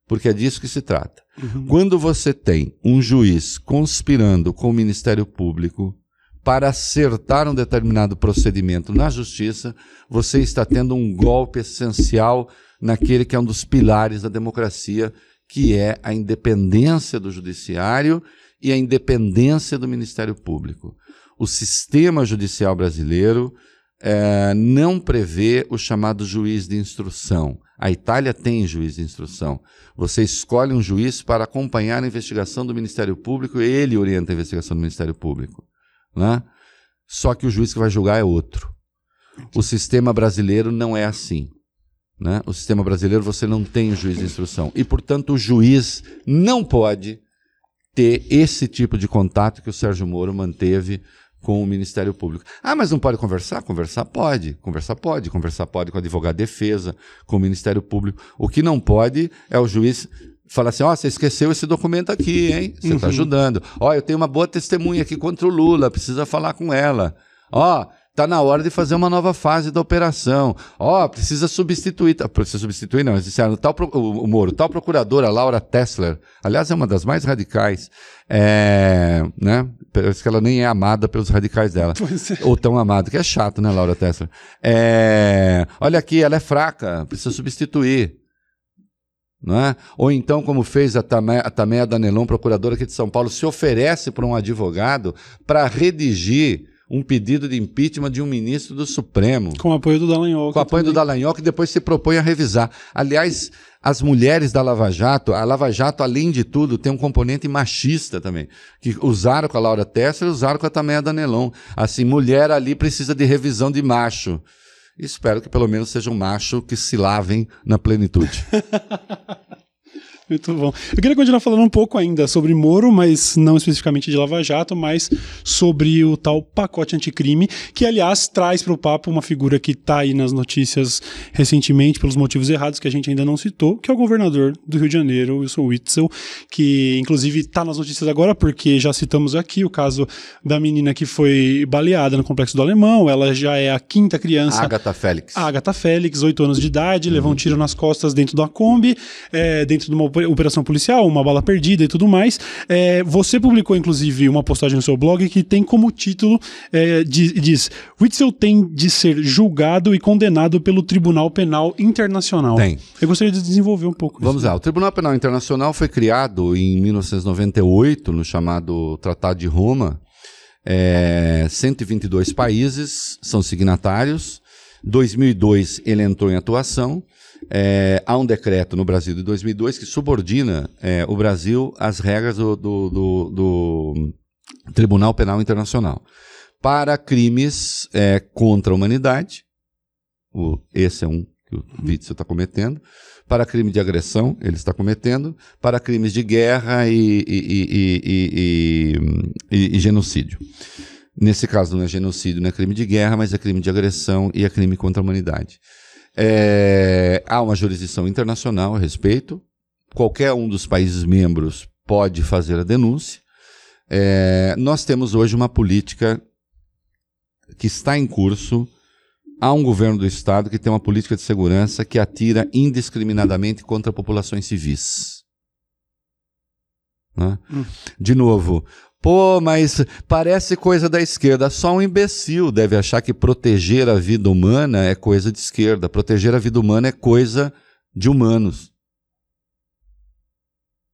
S2: Porque é disso que se trata. Uhum. Quando você tem um juiz conspirando com o Ministério Público, para acertar um determinado procedimento na justiça, você está tendo um golpe essencial naquele que é um dos pilares da democracia, que é a independência do judiciário e a independência do Ministério Público. O sistema judicial brasileiro é, não prevê o chamado juiz de instrução. A Itália tem juiz de instrução. Você escolhe um juiz para acompanhar a investigação do Ministério Público e ele orienta a investigação do Ministério Público. Né? Só que o juiz que vai julgar é outro. O sistema brasileiro não é assim. Né? O sistema brasileiro você não tem o juiz de instrução. E, portanto, o juiz não pode ter esse tipo de contato que o Sérgio Moro manteve com o Ministério Público. Ah, mas não pode conversar? Conversar pode. Conversar pode. Conversar pode com o advogado de defesa, com o Ministério Público. O que não pode é o juiz fala assim: ó, oh, você esqueceu esse documento aqui, hein? Você está uhum. ajudando. Ó, oh, eu tenho uma boa testemunha aqui contra o Lula, precisa falar com ela. Ó, oh, tá na hora de fazer uma nova fase da operação. Ó, precisa substituir. Tá, precisa substituir, não. Disseram, tal, o, o Moro, tal procuradora, Laura Tessler, aliás, é uma das mais radicais. É, né? Parece que ela nem é amada pelos radicais dela. É. Ou tão amada, que é chato, né, Laura Tessler? É, olha aqui, ela é fraca, precisa substituir. É? Ou então, como fez a Tameia, a Tameia Danelon, procuradora aqui de São Paulo, se oferece para um advogado para redigir um pedido de impeachment de um ministro do Supremo.
S1: Com apoio do Dallagnol.
S2: Com apoio também. do Dallagnol, que depois se propõe a revisar. Aliás, as mulheres da Lava Jato, a Lava Jato, além de tudo, tem um componente machista também, que usaram com a Laura Tessa e usaram com a Tameia Danelon. Assim, mulher ali precisa de revisão de macho. Espero que pelo menos seja um macho que se lavem na plenitude.
S1: Muito bom. Eu queria continuar falando um pouco ainda sobre Moro, mas não especificamente de Lava Jato, mas sobre o tal pacote anticrime, que aliás traz para o papo uma figura que está aí nas notícias recentemente pelos motivos errados que a gente ainda não citou, que é o governador do Rio de Janeiro, Wilson Witzel, que inclusive está nas notícias agora porque já citamos aqui o caso da menina que foi baleada no Complexo do Alemão, ela já é a quinta criança.
S2: Agatha Félix.
S1: Agatha Félix, oito anos de idade, uhum. levou um tiro nas costas dentro da Kombi, é, dentro de uma operação policial, uma bala perdida e tudo mais. É, você publicou, inclusive, uma postagem no seu blog que tem como título, é, diz, diz Witzel tem de ser julgado e condenado pelo Tribunal Penal Internacional.
S2: Tem.
S1: Eu gostaria de desenvolver um pouco
S2: Vamos isso. lá. O Tribunal Penal Internacional foi criado em 1998, no chamado Tratado de Roma. É, 122 países são signatários. 2002 ele entrou em atuação é, há um decreto no Brasil de 2002 que subordina é, o Brasil às regras do, do, do, do, Tribunal Penal Internacional para crimes é, contra a humanidade. O, esse é um que o Witzel está cometendo. Para crime de agressão, ele está cometendo. Para crimes de guerra e, e, e, e genocídio. Nesse caso, não é genocídio, não é crime de guerra, mas é crime de agressão e é crime contra a humanidade. É, há uma jurisdição internacional a respeito. Qualquer um dos países membros pode fazer a denúncia. É, nós temos hoje uma política que está em curso. Há um governo do Estado que tem uma política de segurança que atira indiscriminadamente contra populações civis. Né? Hum. De novo, Pô, mas parece coisa da esquerda. Só um imbecil deve achar que proteger a vida humana é coisa de esquerda. Proteger a vida humana é coisa de humanos.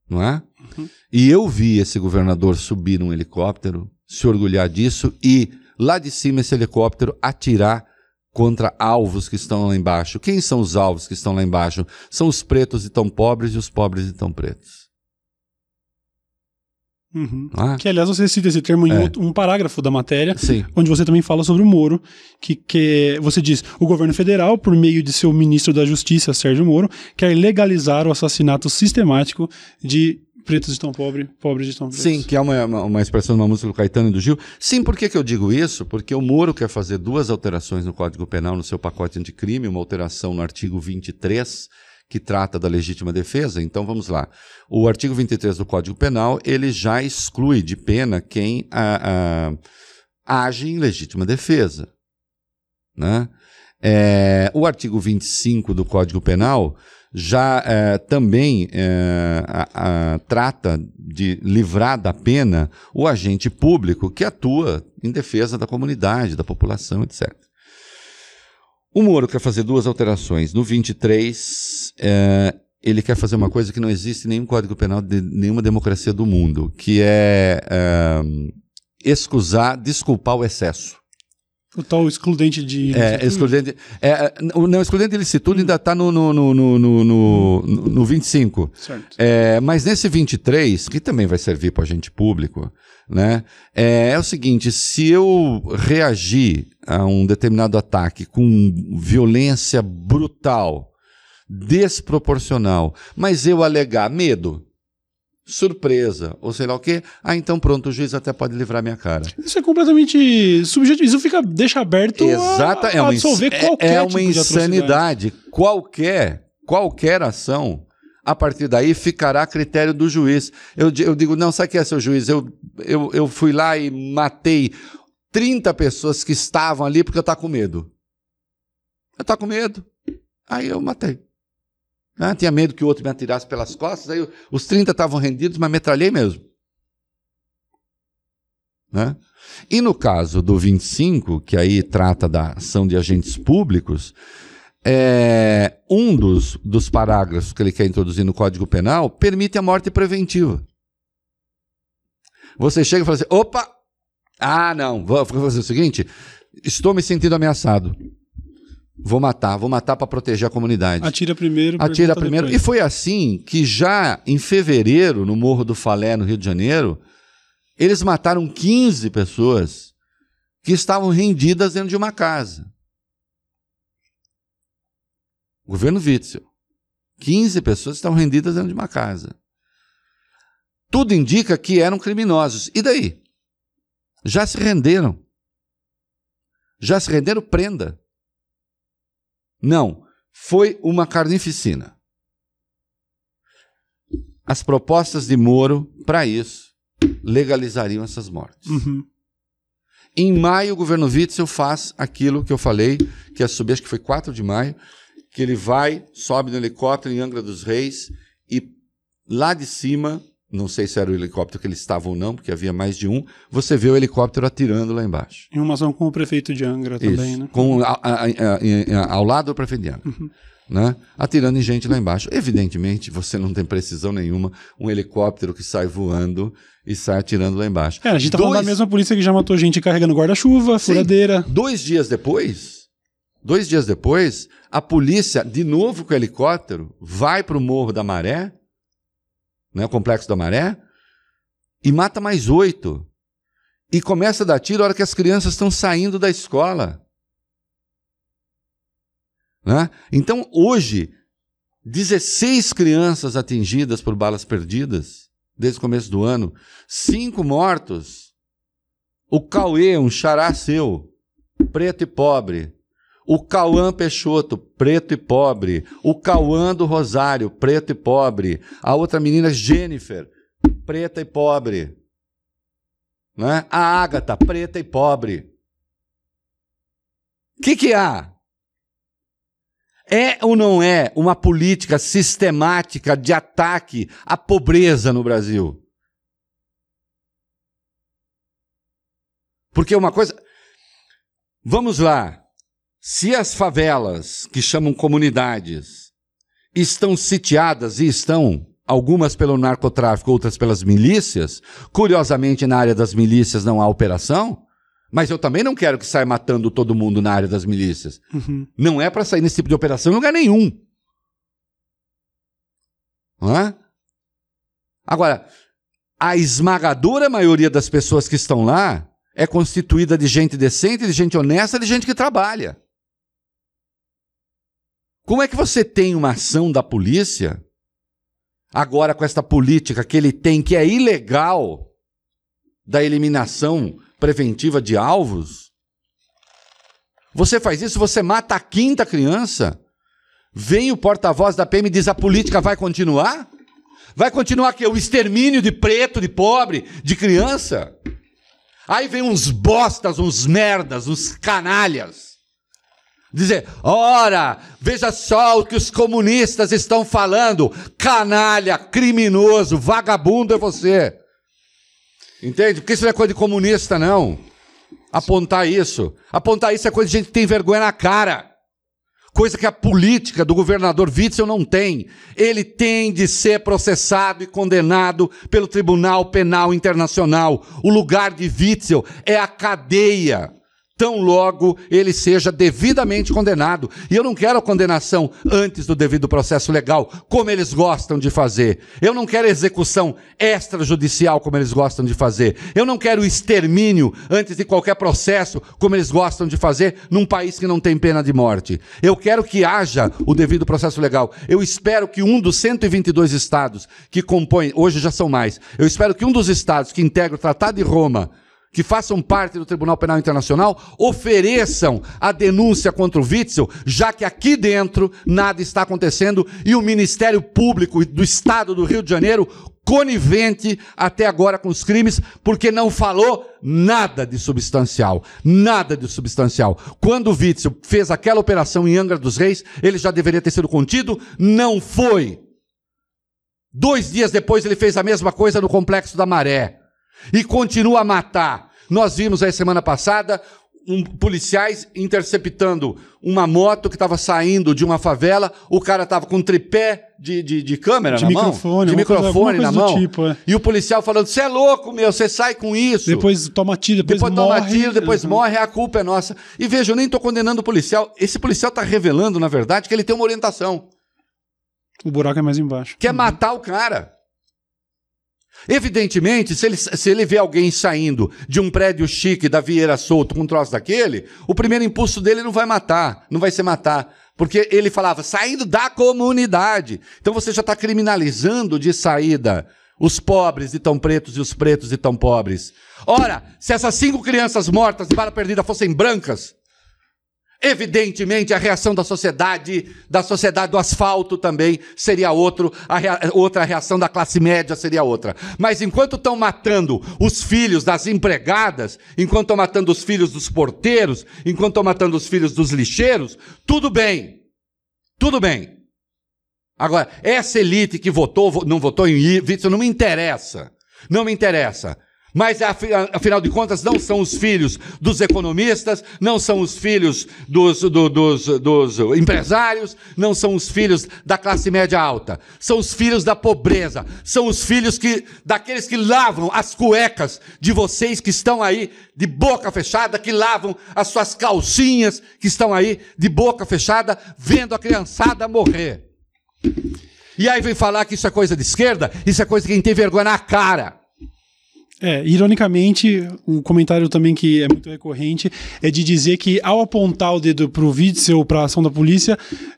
S2: Não é? Uhum. E eu vi esse governador subir num helicóptero, se orgulhar disso e lá de cima esse helicóptero atirar contra alvos que estão lá embaixo. Quem são os alvos que estão lá embaixo? São os pretos e tão pobres e os pobres e tão pretos.
S1: Uhum. Ah. Que, aliás, você cita esse termo em
S2: é.
S1: um parágrafo da matéria,
S2: Sim.
S1: onde você também fala sobre o Moro, que, que você diz: o governo federal, por meio de seu ministro da Justiça, Sérgio Moro, quer legalizar o assassinato sistemático de pretos estão pobres, pobres estão pretos.
S2: Sim, que é uma, uma, uma, expressão de uma música do Caetano e do Gil. Sim, por que, que eu digo isso? Porque o Moro quer fazer duas alterações no Código Penal, no seu pacote anticrime, uma alteração no artigo 23 que trata da legítima defesa. Então vamos lá. O artigo 23 do Código Penal ele já exclui de pena quem a, a, age em legítima defesa. Né? É, o artigo 25 do Código Penal já é, também é, a, a, trata de livrar da pena o agente público que atua em defesa da comunidade, da população, etc. O Moro quer fazer duas alterações. No 23, é, ele quer fazer uma coisa que não existe em nenhum Código Penal de nenhuma democracia do mundo, que é, é excusar, desculpar o excesso.
S1: O tal excludente de.
S2: É, excludente. É, não, excludente de licitude ainda está no, no, no, no, no, no 25.
S1: Certo.
S2: É, mas nesse 23, que também vai servir para agente público, né? É, é, o seguinte: se eu reagir a um determinado ataque com violência brutal, desproporcional, mas eu alegar medo, surpresa, ou sei lá o quê, ah, então pronto, o juiz até pode livrar minha cara.
S1: Isso é completamente subjetivo, isso fica, deixa aberto
S2: Exata,
S1: a,
S2: é
S1: uma, absolver
S2: é,
S1: qualquer
S2: É uma
S1: tipo
S2: insanidade. Qualquer, qualquer ação a partir daí ficará a critério do juiz. Eu, eu digo, não, sabe o que é, seu juiz? Eu, eu, eu fui lá e matei 30 pessoas que estavam ali porque eu estava com medo. Eu estava com medo. Aí eu matei. Ah, tinha medo que o outro me atirasse pelas costas, aí os 30 estavam rendidos, mas metralhei mesmo. Né? E no caso do 25, que aí trata da ação de agentes públicos, é, um dos, dos parágrafos que ele quer introduzir no Código Penal permite a morte preventiva. Você chega e fala assim: opa, ah, não, vou fazer o seguinte: estou me sentindo ameaçado. Vou matar, vou matar para proteger a comunidade.
S1: Atira primeiro.
S2: Atira primeiro. Depois. E foi assim que já em fevereiro, no Morro do Falé, no Rio de Janeiro, eles mataram 15 pessoas que estavam rendidas dentro de uma casa. Governo Witzel. 15 pessoas estão rendidas dentro de uma casa. Tudo indica que eram criminosos. E daí? Já se renderam. Já se renderam, prenda. Não, foi uma carnificina. As propostas de Moro, para isso, legalizariam essas mortes.
S1: Uhum.
S2: Em maio, o governo Witzel faz aquilo que eu falei, que é subir, acho que foi 4 de maio, que ele vai, sobe no helicóptero em Angra dos Reis e lá de cima, não sei se era o helicóptero que ele estava ou não, porque havia mais de um, você vê o helicóptero atirando lá embaixo.
S1: Em uma ação com o prefeito de Angra também,
S2: Isso,
S1: né?
S2: Com, a- a- a- ao lado do prefeito de Angra. Né? Atirando em gente lá embaixo. Evidentemente, você não tem precisão nenhuma, um helicóptero que sai voando e sai atirando lá embaixo.
S1: É, a gente tá falando
S2: Dois-
S1: da mesma polícia que já matou gente carregando guarda-chuva, furadeira.
S2: Dois dias depois, dois dias depois, a polícia, de novo com o helicóptero, vai para o Morro da Maré, né, o Complexo da Maré, e mata mais oito. E começa a dar tiro na hora que as crianças estão saindo da escola. Né? Então, hoje, 16 crianças atingidas por balas perdidas, desde o começo do ano, cinco mortos. O Cauê, um xará seu, preto e pobre. O Cauã Peixoto, preto e pobre. O Cauã do Rosário, preto e pobre. A outra menina, Jennifer, preta e pobre. Né? A Ágata, preta e pobre. O que, que há? É ou não é uma política sistemática de ataque à pobreza no Brasil? Porque uma coisa. Vamos lá. Se as favelas, que chamam comunidades, estão sitiadas e estão, algumas pelo narcotráfico, outras pelas milícias, curiosamente na área das milícias não há operação, mas eu também não quero que saia matando todo mundo na área das milícias.
S1: Uhum.
S2: Não é para sair nesse tipo de operação em lugar nenhum. Não é? Agora, a esmagadora maioria das pessoas que estão lá é constituída de gente decente, de gente honesta, de gente que trabalha. Como é que você tem uma ação da polícia, agora com esta política que ele tem, que é ilegal, da eliminação preventiva de alvos? Você faz isso, você mata a quinta criança. Vem o porta-voz da PM e diz: a política vai continuar? Vai continuar que o extermínio de preto, de pobre, de criança? Aí vem uns bostas, uns merdas, uns canalhas. Dizer, ora, veja só o que os comunistas estão falando. Canalha, criminoso, vagabundo é você. Entende? Porque isso não é coisa de comunista, não. Apontar isso. Apontar isso é coisa de gente que tem vergonha na cara. Coisa que a política do governador Witzel não tem. Ele tem de ser processado e condenado pelo Tribunal Penal Internacional. O lugar de Witzel é a cadeia. Tão logo ele seja devidamente condenado. E eu não quero a condenação antes do devido processo legal, como eles gostam de fazer. Eu não quero execução extrajudicial, como eles gostam de fazer. Eu não quero extermínio antes de qualquer processo, como eles gostam de fazer num país que não tem pena de morte. Eu quero que haja o devido processo legal. Eu espero que um dos 122 estados que compõem, hoje já são mais, eu espero que um dos estados que integra o Tratado de Roma que façam parte do Tribunal Penal Internacional ofereçam a denúncia contra o Witzel, já que aqui dentro nada está acontecendo e o Ministério Público do Estado do Rio de Janeiro conivente até agora com os crimes, porque não falou nada de substancial, nada de substancial. Quando o Witzel fez aquela operação em Angra dos Reis, ele já deveria ter sido contido, não foi. Dois dias depois ele fez a mesma coisa no Complexo da Maré e continua a matar. Nós vimos aí semana passada um, policiais interceptando uma moto que estava saindo de uma favela, o cara estava com um tripé de, de, de câmera
S1: De
S2: na
S1: microfone,
S2: mão, de
S1: coisa-
S2: microfone na mão,
S1: tipo, é.
S2: e o policial falando, você é louco, meu, você sai com isso.
S1: Depois toma tiro, depois,
S2: Depois
S1: morre.
S2: toma tiro, depois
S1: Uhum.
S2: morre, a culpa é nossa. E veja, eu nem estou condenando o policial. Esse policial está revelando, na verdade, que ele tem uma orientação,
S1: O buraco é mais embaixo.
S2: que é matar o cara. Evidentemente, se ele, se ele vê alguém saindo de um prédio chique da Vieira Solto com um troço daquele, o primeiro impulso dele não vai matar, não vai ser matar. Porque ele falava saindo da comunidade. Então você já está criminalizando de saída os pobres e tão pretos e os pretos e tão pobres. Ora, se essas cinco crianças mortas de bala perdida fossem brancas, Evidentemente, a reação da sociedade, da sociedade do asfalto também seria outro, a rea, outra reação da classe média seria outra. Mas enquanto estão matando os filhos das empregadas, enquanto estão matando os filhos dos porteiros, enquanto estão matando os filhos dos lixeiros, tudo bem. Tudo bem. Agora, essa elite que votou, não votou em isso não me interessa. Não me interessa. Mas, afinal de contas, não são os filhos dos economistas, não são os filhos dos, do, dos, dos empresários, não são os filhos da classe média alta. São os filhos da pobreza. São os filhos que, daqueles que lavam as cuecas de vocês que estão aí de boca fechada, que lavam as suas calcinhas, que estão aí de boca fechada, vendo a criançada morrer. E aí vem falar que isso é coisa de esquerda, isso é coisa de quem tem vergonha na cara.
S1: É, ironicamente, um comentário também que é muito recorrente é de dizer que ao apontar o dedo pro Witzel, pra ação da polícia,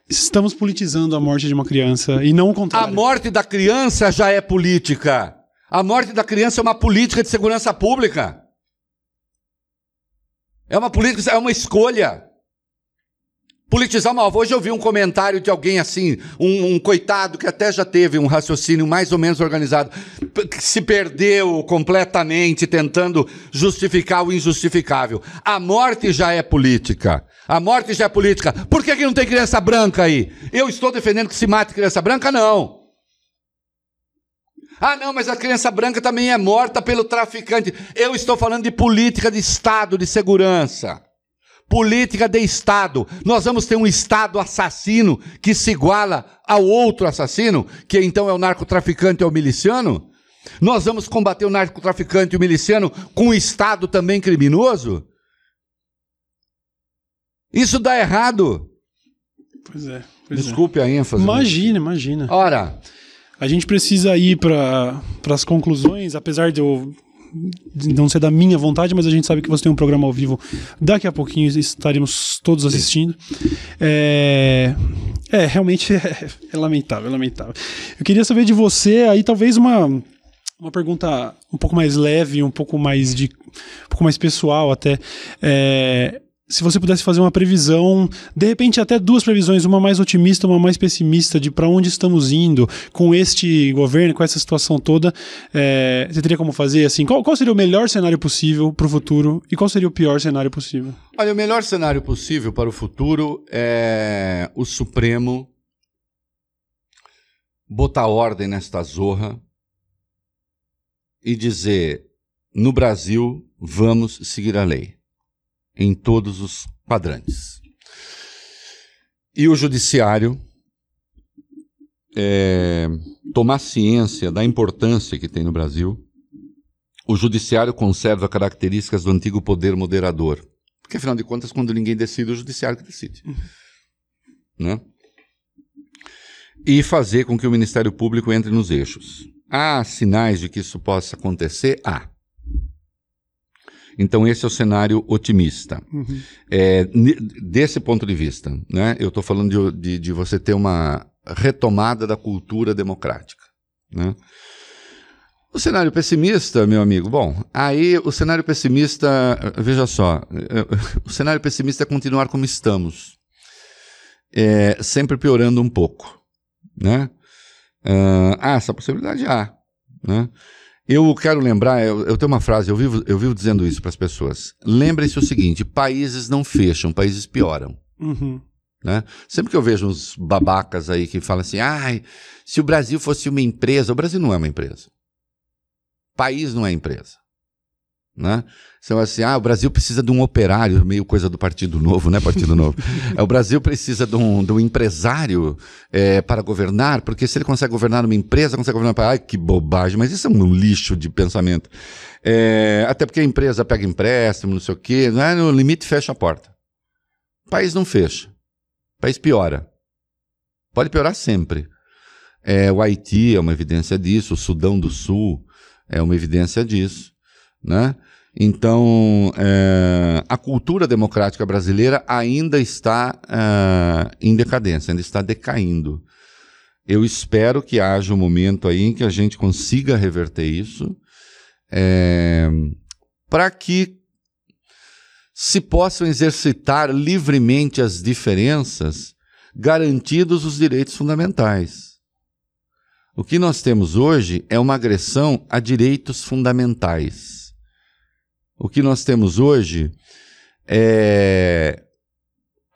S1: estamos politizando a morte de uma criança e não o contrário.
S2: A morte da criança já é política. A morte da criança é uma política de segurança pública. É uma política, é uma escolha. Politizar uma Hoje eu vi um comentário de alguém assim, um, um, coitado que até já teve um raciocínio mais ou menos organizado, que se perdeu completamente tentando justificar o injustificável. A morte já é política. A morte já é política. Por que, que não tem criança branca aí? Eu estou defendendo que se mate criança branca? Não. Ah, não, mas a criança branca também é morta pelo traficante. Eu estou falando de política de Estado, de segurança política de Estado. Nós vamos ter um Estado assassino que se iguala ao outro assassino, que então é o narcotraficante ou o miliciano? Nós vamos combater o narcotraficante e o miliciano com um Estado também criminoso? Isso dá errado.
S1: Pois é. Pois
S2: é. Desculpe
S1: é.
S2: a ênfase.
S1: Imagina, imagina.
S2: Ora.
S1: A gente precisa ir para as conclusões, apesar de eu não ser da minha vontade, mas a gente sabe que você tem um programa ao vivo. Daqui a pouquinho estaremos todos assistindo. É, é realmente é, é lamentável, é lamentável. Eu queria saber de você aí talvez uma uma pergunta um pouco mais leve, um pouco mais de um pouco mais pessoal até. É, se você pudesse fazer uma previsão, de repente até duas previsões, uma mais otimista, uma mais pessimista, de para onde estamos indo com este governo, com essa situação toda, é, você teria como fazer assim? Qual, qual seria o melhor cenário possível para o futuro e qual seria o pior cenário possível?
S2: Olha, o melhor cenário possível para o futuro é o Supremo botar ordem nesta zorra e dizer: no Brasil, vamos seguir a lei em todos os quadrantes. E o judiciário é, tomar ciência da importância que tem no Brasil. O judiciário conserva características do antigo poder moderador. Porque, afinal de contas, quando ninguém decide, o judiciário que decide. Uhum. Né? E fazer com que o Ministério Público entre nos eixos. Há sinais de que isso possa acontecer? Há. Então, esse é o cenário otimista. Uhum. É, desse ponto de vista, né, eu estou falando de, de, de, você ter uma retomada da cultura democrática. Né? O cenário pessimista, meu amigo, bom, aí o cenário pessimista, veja só, o cenário pessimista é continuar como estamos, é, sempre piorando um pouco. Né? Uh, ah, essa possibilidade há. Né? Eu quero lembrar, eu, eu, tenho uma frase, eu vivo, eu vivo dizendo isso para as pessoas. Lembre-se o seguinte: países não fecham, países pioram. Uhum. Né? Sempre que eu vejo uns babacas aí que falam assim, ah, se o Brasil fosse uma empresa, o Brasil não é uma empresa. País não é empresa. Né? Então, assim, ah, o Brasil precisa de um operário, meio coisa do Partido Novo, né? Partido Novo. É, o Brasil precisa de um, de um empresário é, para governar, porque se ele consegue governar uma empresa, consegue governar para. Ai, que bobagem, mas isso é um lixo de pensamento. É, até porque a empresa pega empréstimo, não sei o quê, né? no limite fecha a porta. O país não fecha. O país piora. Pode piorar sempre. É, o Haiti é uma evidência disso, o Sudão do Sul é uma evidência disso. Né? Então, é, a cultura democrática brasileira ainda está é, em decadência, ainda está decaindo. Eu espero que haja um momento aí em que a gente consiga reverter isso, é, para que se possam exercitar livremente as diferenças, garantidos os direitos fundamentais. O que nós temos hoje é uma agressão a direitos fundamentais. O que nós temos hoje é.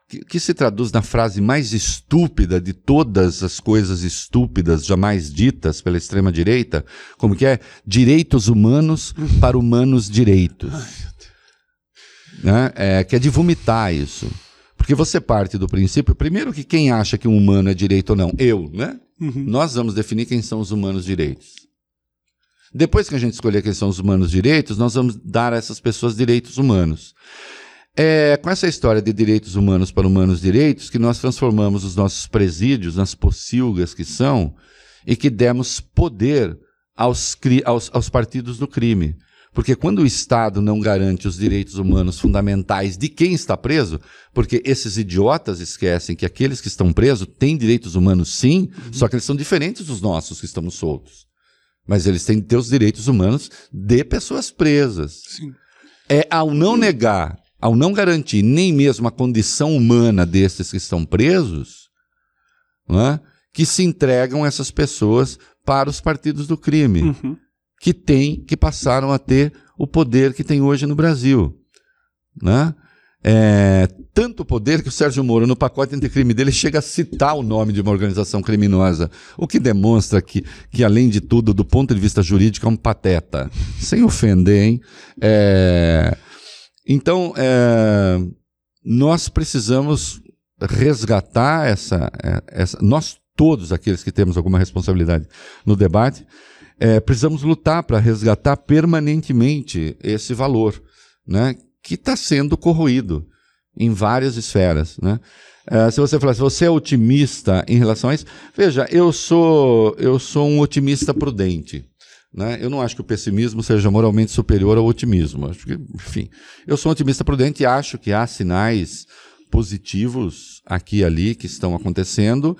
S2: Que, que se traduz na frase mais estúpida de todas as coisas estúpidas jamais ditas pela extrema-direita, como que é direitos humanos para humanos direitos. Né? É, que é de vomitar isso. Porque você parte do princípio, primeiro que quem acha que um humano é direito ou não? Eu, né? Uhum. Nós vamos definir quem são os humanos direitos. Depois que a gente escolher quem são os humanos direitos, nós vamos dar a essas pessoas direitos humanos. É com essa história de direitos humanos para humanos direitos que nós transformamos os nossos presídios nas pocilgas que são e que demos poder aos, aos, aos partidos do crime. Porque quando o Estado não garante os direitos humanos fundamentais de quem está preso, porque esses idiotas esquecem que aqueles que estão presos têm direitos humanos sim, uhum. só que eles são diferentes dos nossos que estamos soltos. Mas eles têm que ter os direitos humanos de pessoas presas. Sim. É ao não negar, ao não garantir nem mesmo a condição humana desses que estão presos, é, que se entregam essas pessoas para os partidos do crime. Uhum que tem, que passaram a ter o poder que tem hoje no Brasil. Né? É, tanto poder que o Sérgio Moro, no pacote anticrime dele, chega a citar o nome de uma organização criminosa, o que demonstra que, que além de tudo, do ponto de vista jurídico, é um pateta. Sem ofender, hein? É, então, é, nós precisamos resgatar essa, é, essa. Nós todos aqueles que temos alguma responsabilidade no debate, é, precisamos lutar para resgatar permanentemente esse valor, né, que está sendo corroído em várias esferas. Né? É, se você falar, se você é otimista em relação a isso, veja, eu sou, eu sou um otimista prudente. Né? Eu não acho que o pessimismo seja moralmente superior ao otimismo. Acho que, enfim, eu sou um otimista prudente e acho que há sinais positivos aqui e ali que estão acontecendo,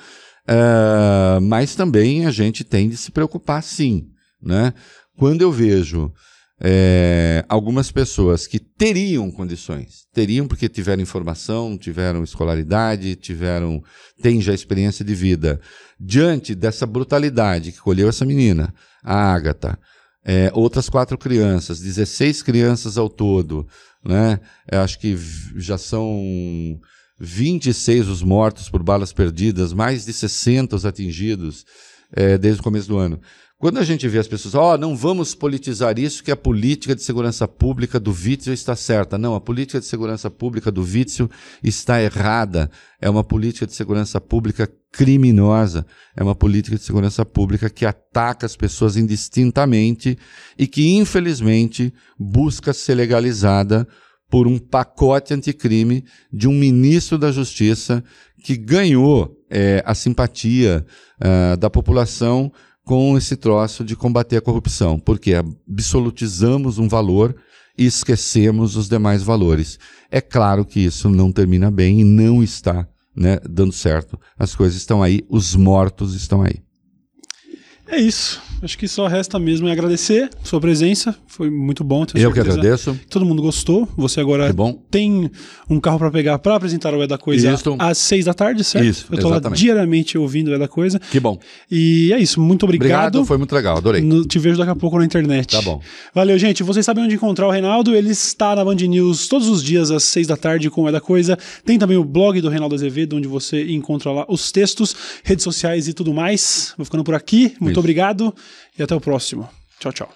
S2: uh, mas também a gente tem de se preocupar sim. Né? Quando eu vejo é, algumas pessoas que teriam condições, teriam porque tiveram informação, tiveram escolaridade, tiveram, têm já experiência de vida, diante dessa brutalidade que colheu essa menina, a Ágata, é, outras quatro crianças, 16 crianças ao todo, né? Eu acho que já são 26 os mortos por balas perdidas, mais de 60 os atingidos é, desde o começo do ano. Quando a gente vê as pessoas, ó, oh, não vamos politizar isso, que a política de segurança pública do Witzel está certa. Não, a política de segurança pública do Witzel está errada. É uma política de segurança pública criminosa. É uma política de segurança pública que ataca as pessoas indistintamente e que, infelizmente, busca ser legalizada por um pacote anticrime de um ministro da Justiça que ganhou é, a simpatia uh, da população com esse troço de combater a corrupção, porque absolutizamos um valor e esquecemos os demais valores. É claro que isso não termina bem e não está né, dando certo. As coisas estão aí, os mortos estão aí.
S1: É isso. Acho que só resta mesmo agradecer sua presença. Foi muito bom.
S2: Eu que agradeço.
S1: Todo mundo gostou. Você agora tem um carro para pegar para apresentar o É da Coisa isso. às seis da tarde, certo?
S2: Isso,
S1: Eu tô exatamente. lá diariamente ouvindo o É da Coisa.
S2: Que bom.
S1: E é isso. Muito obrigado. Obrigado,
S2: foi muito legal. Adorei.
S1: No, te vejo daqui a pouco na internet.
S2: Tá bom.
S1: Valeu, gente. Vocês sabem onde encontrar o Reinaldo. Ele está na Band News todos os dias às seis da tarde com o É da Coisa. Tem também o blog do Reinaldo Azevedo, onde você encontra lá os textos, redes sociais e tudo mais. Vou ficando por aqui. Muito isso. obrigado e até o próximo. Tchau, tchau.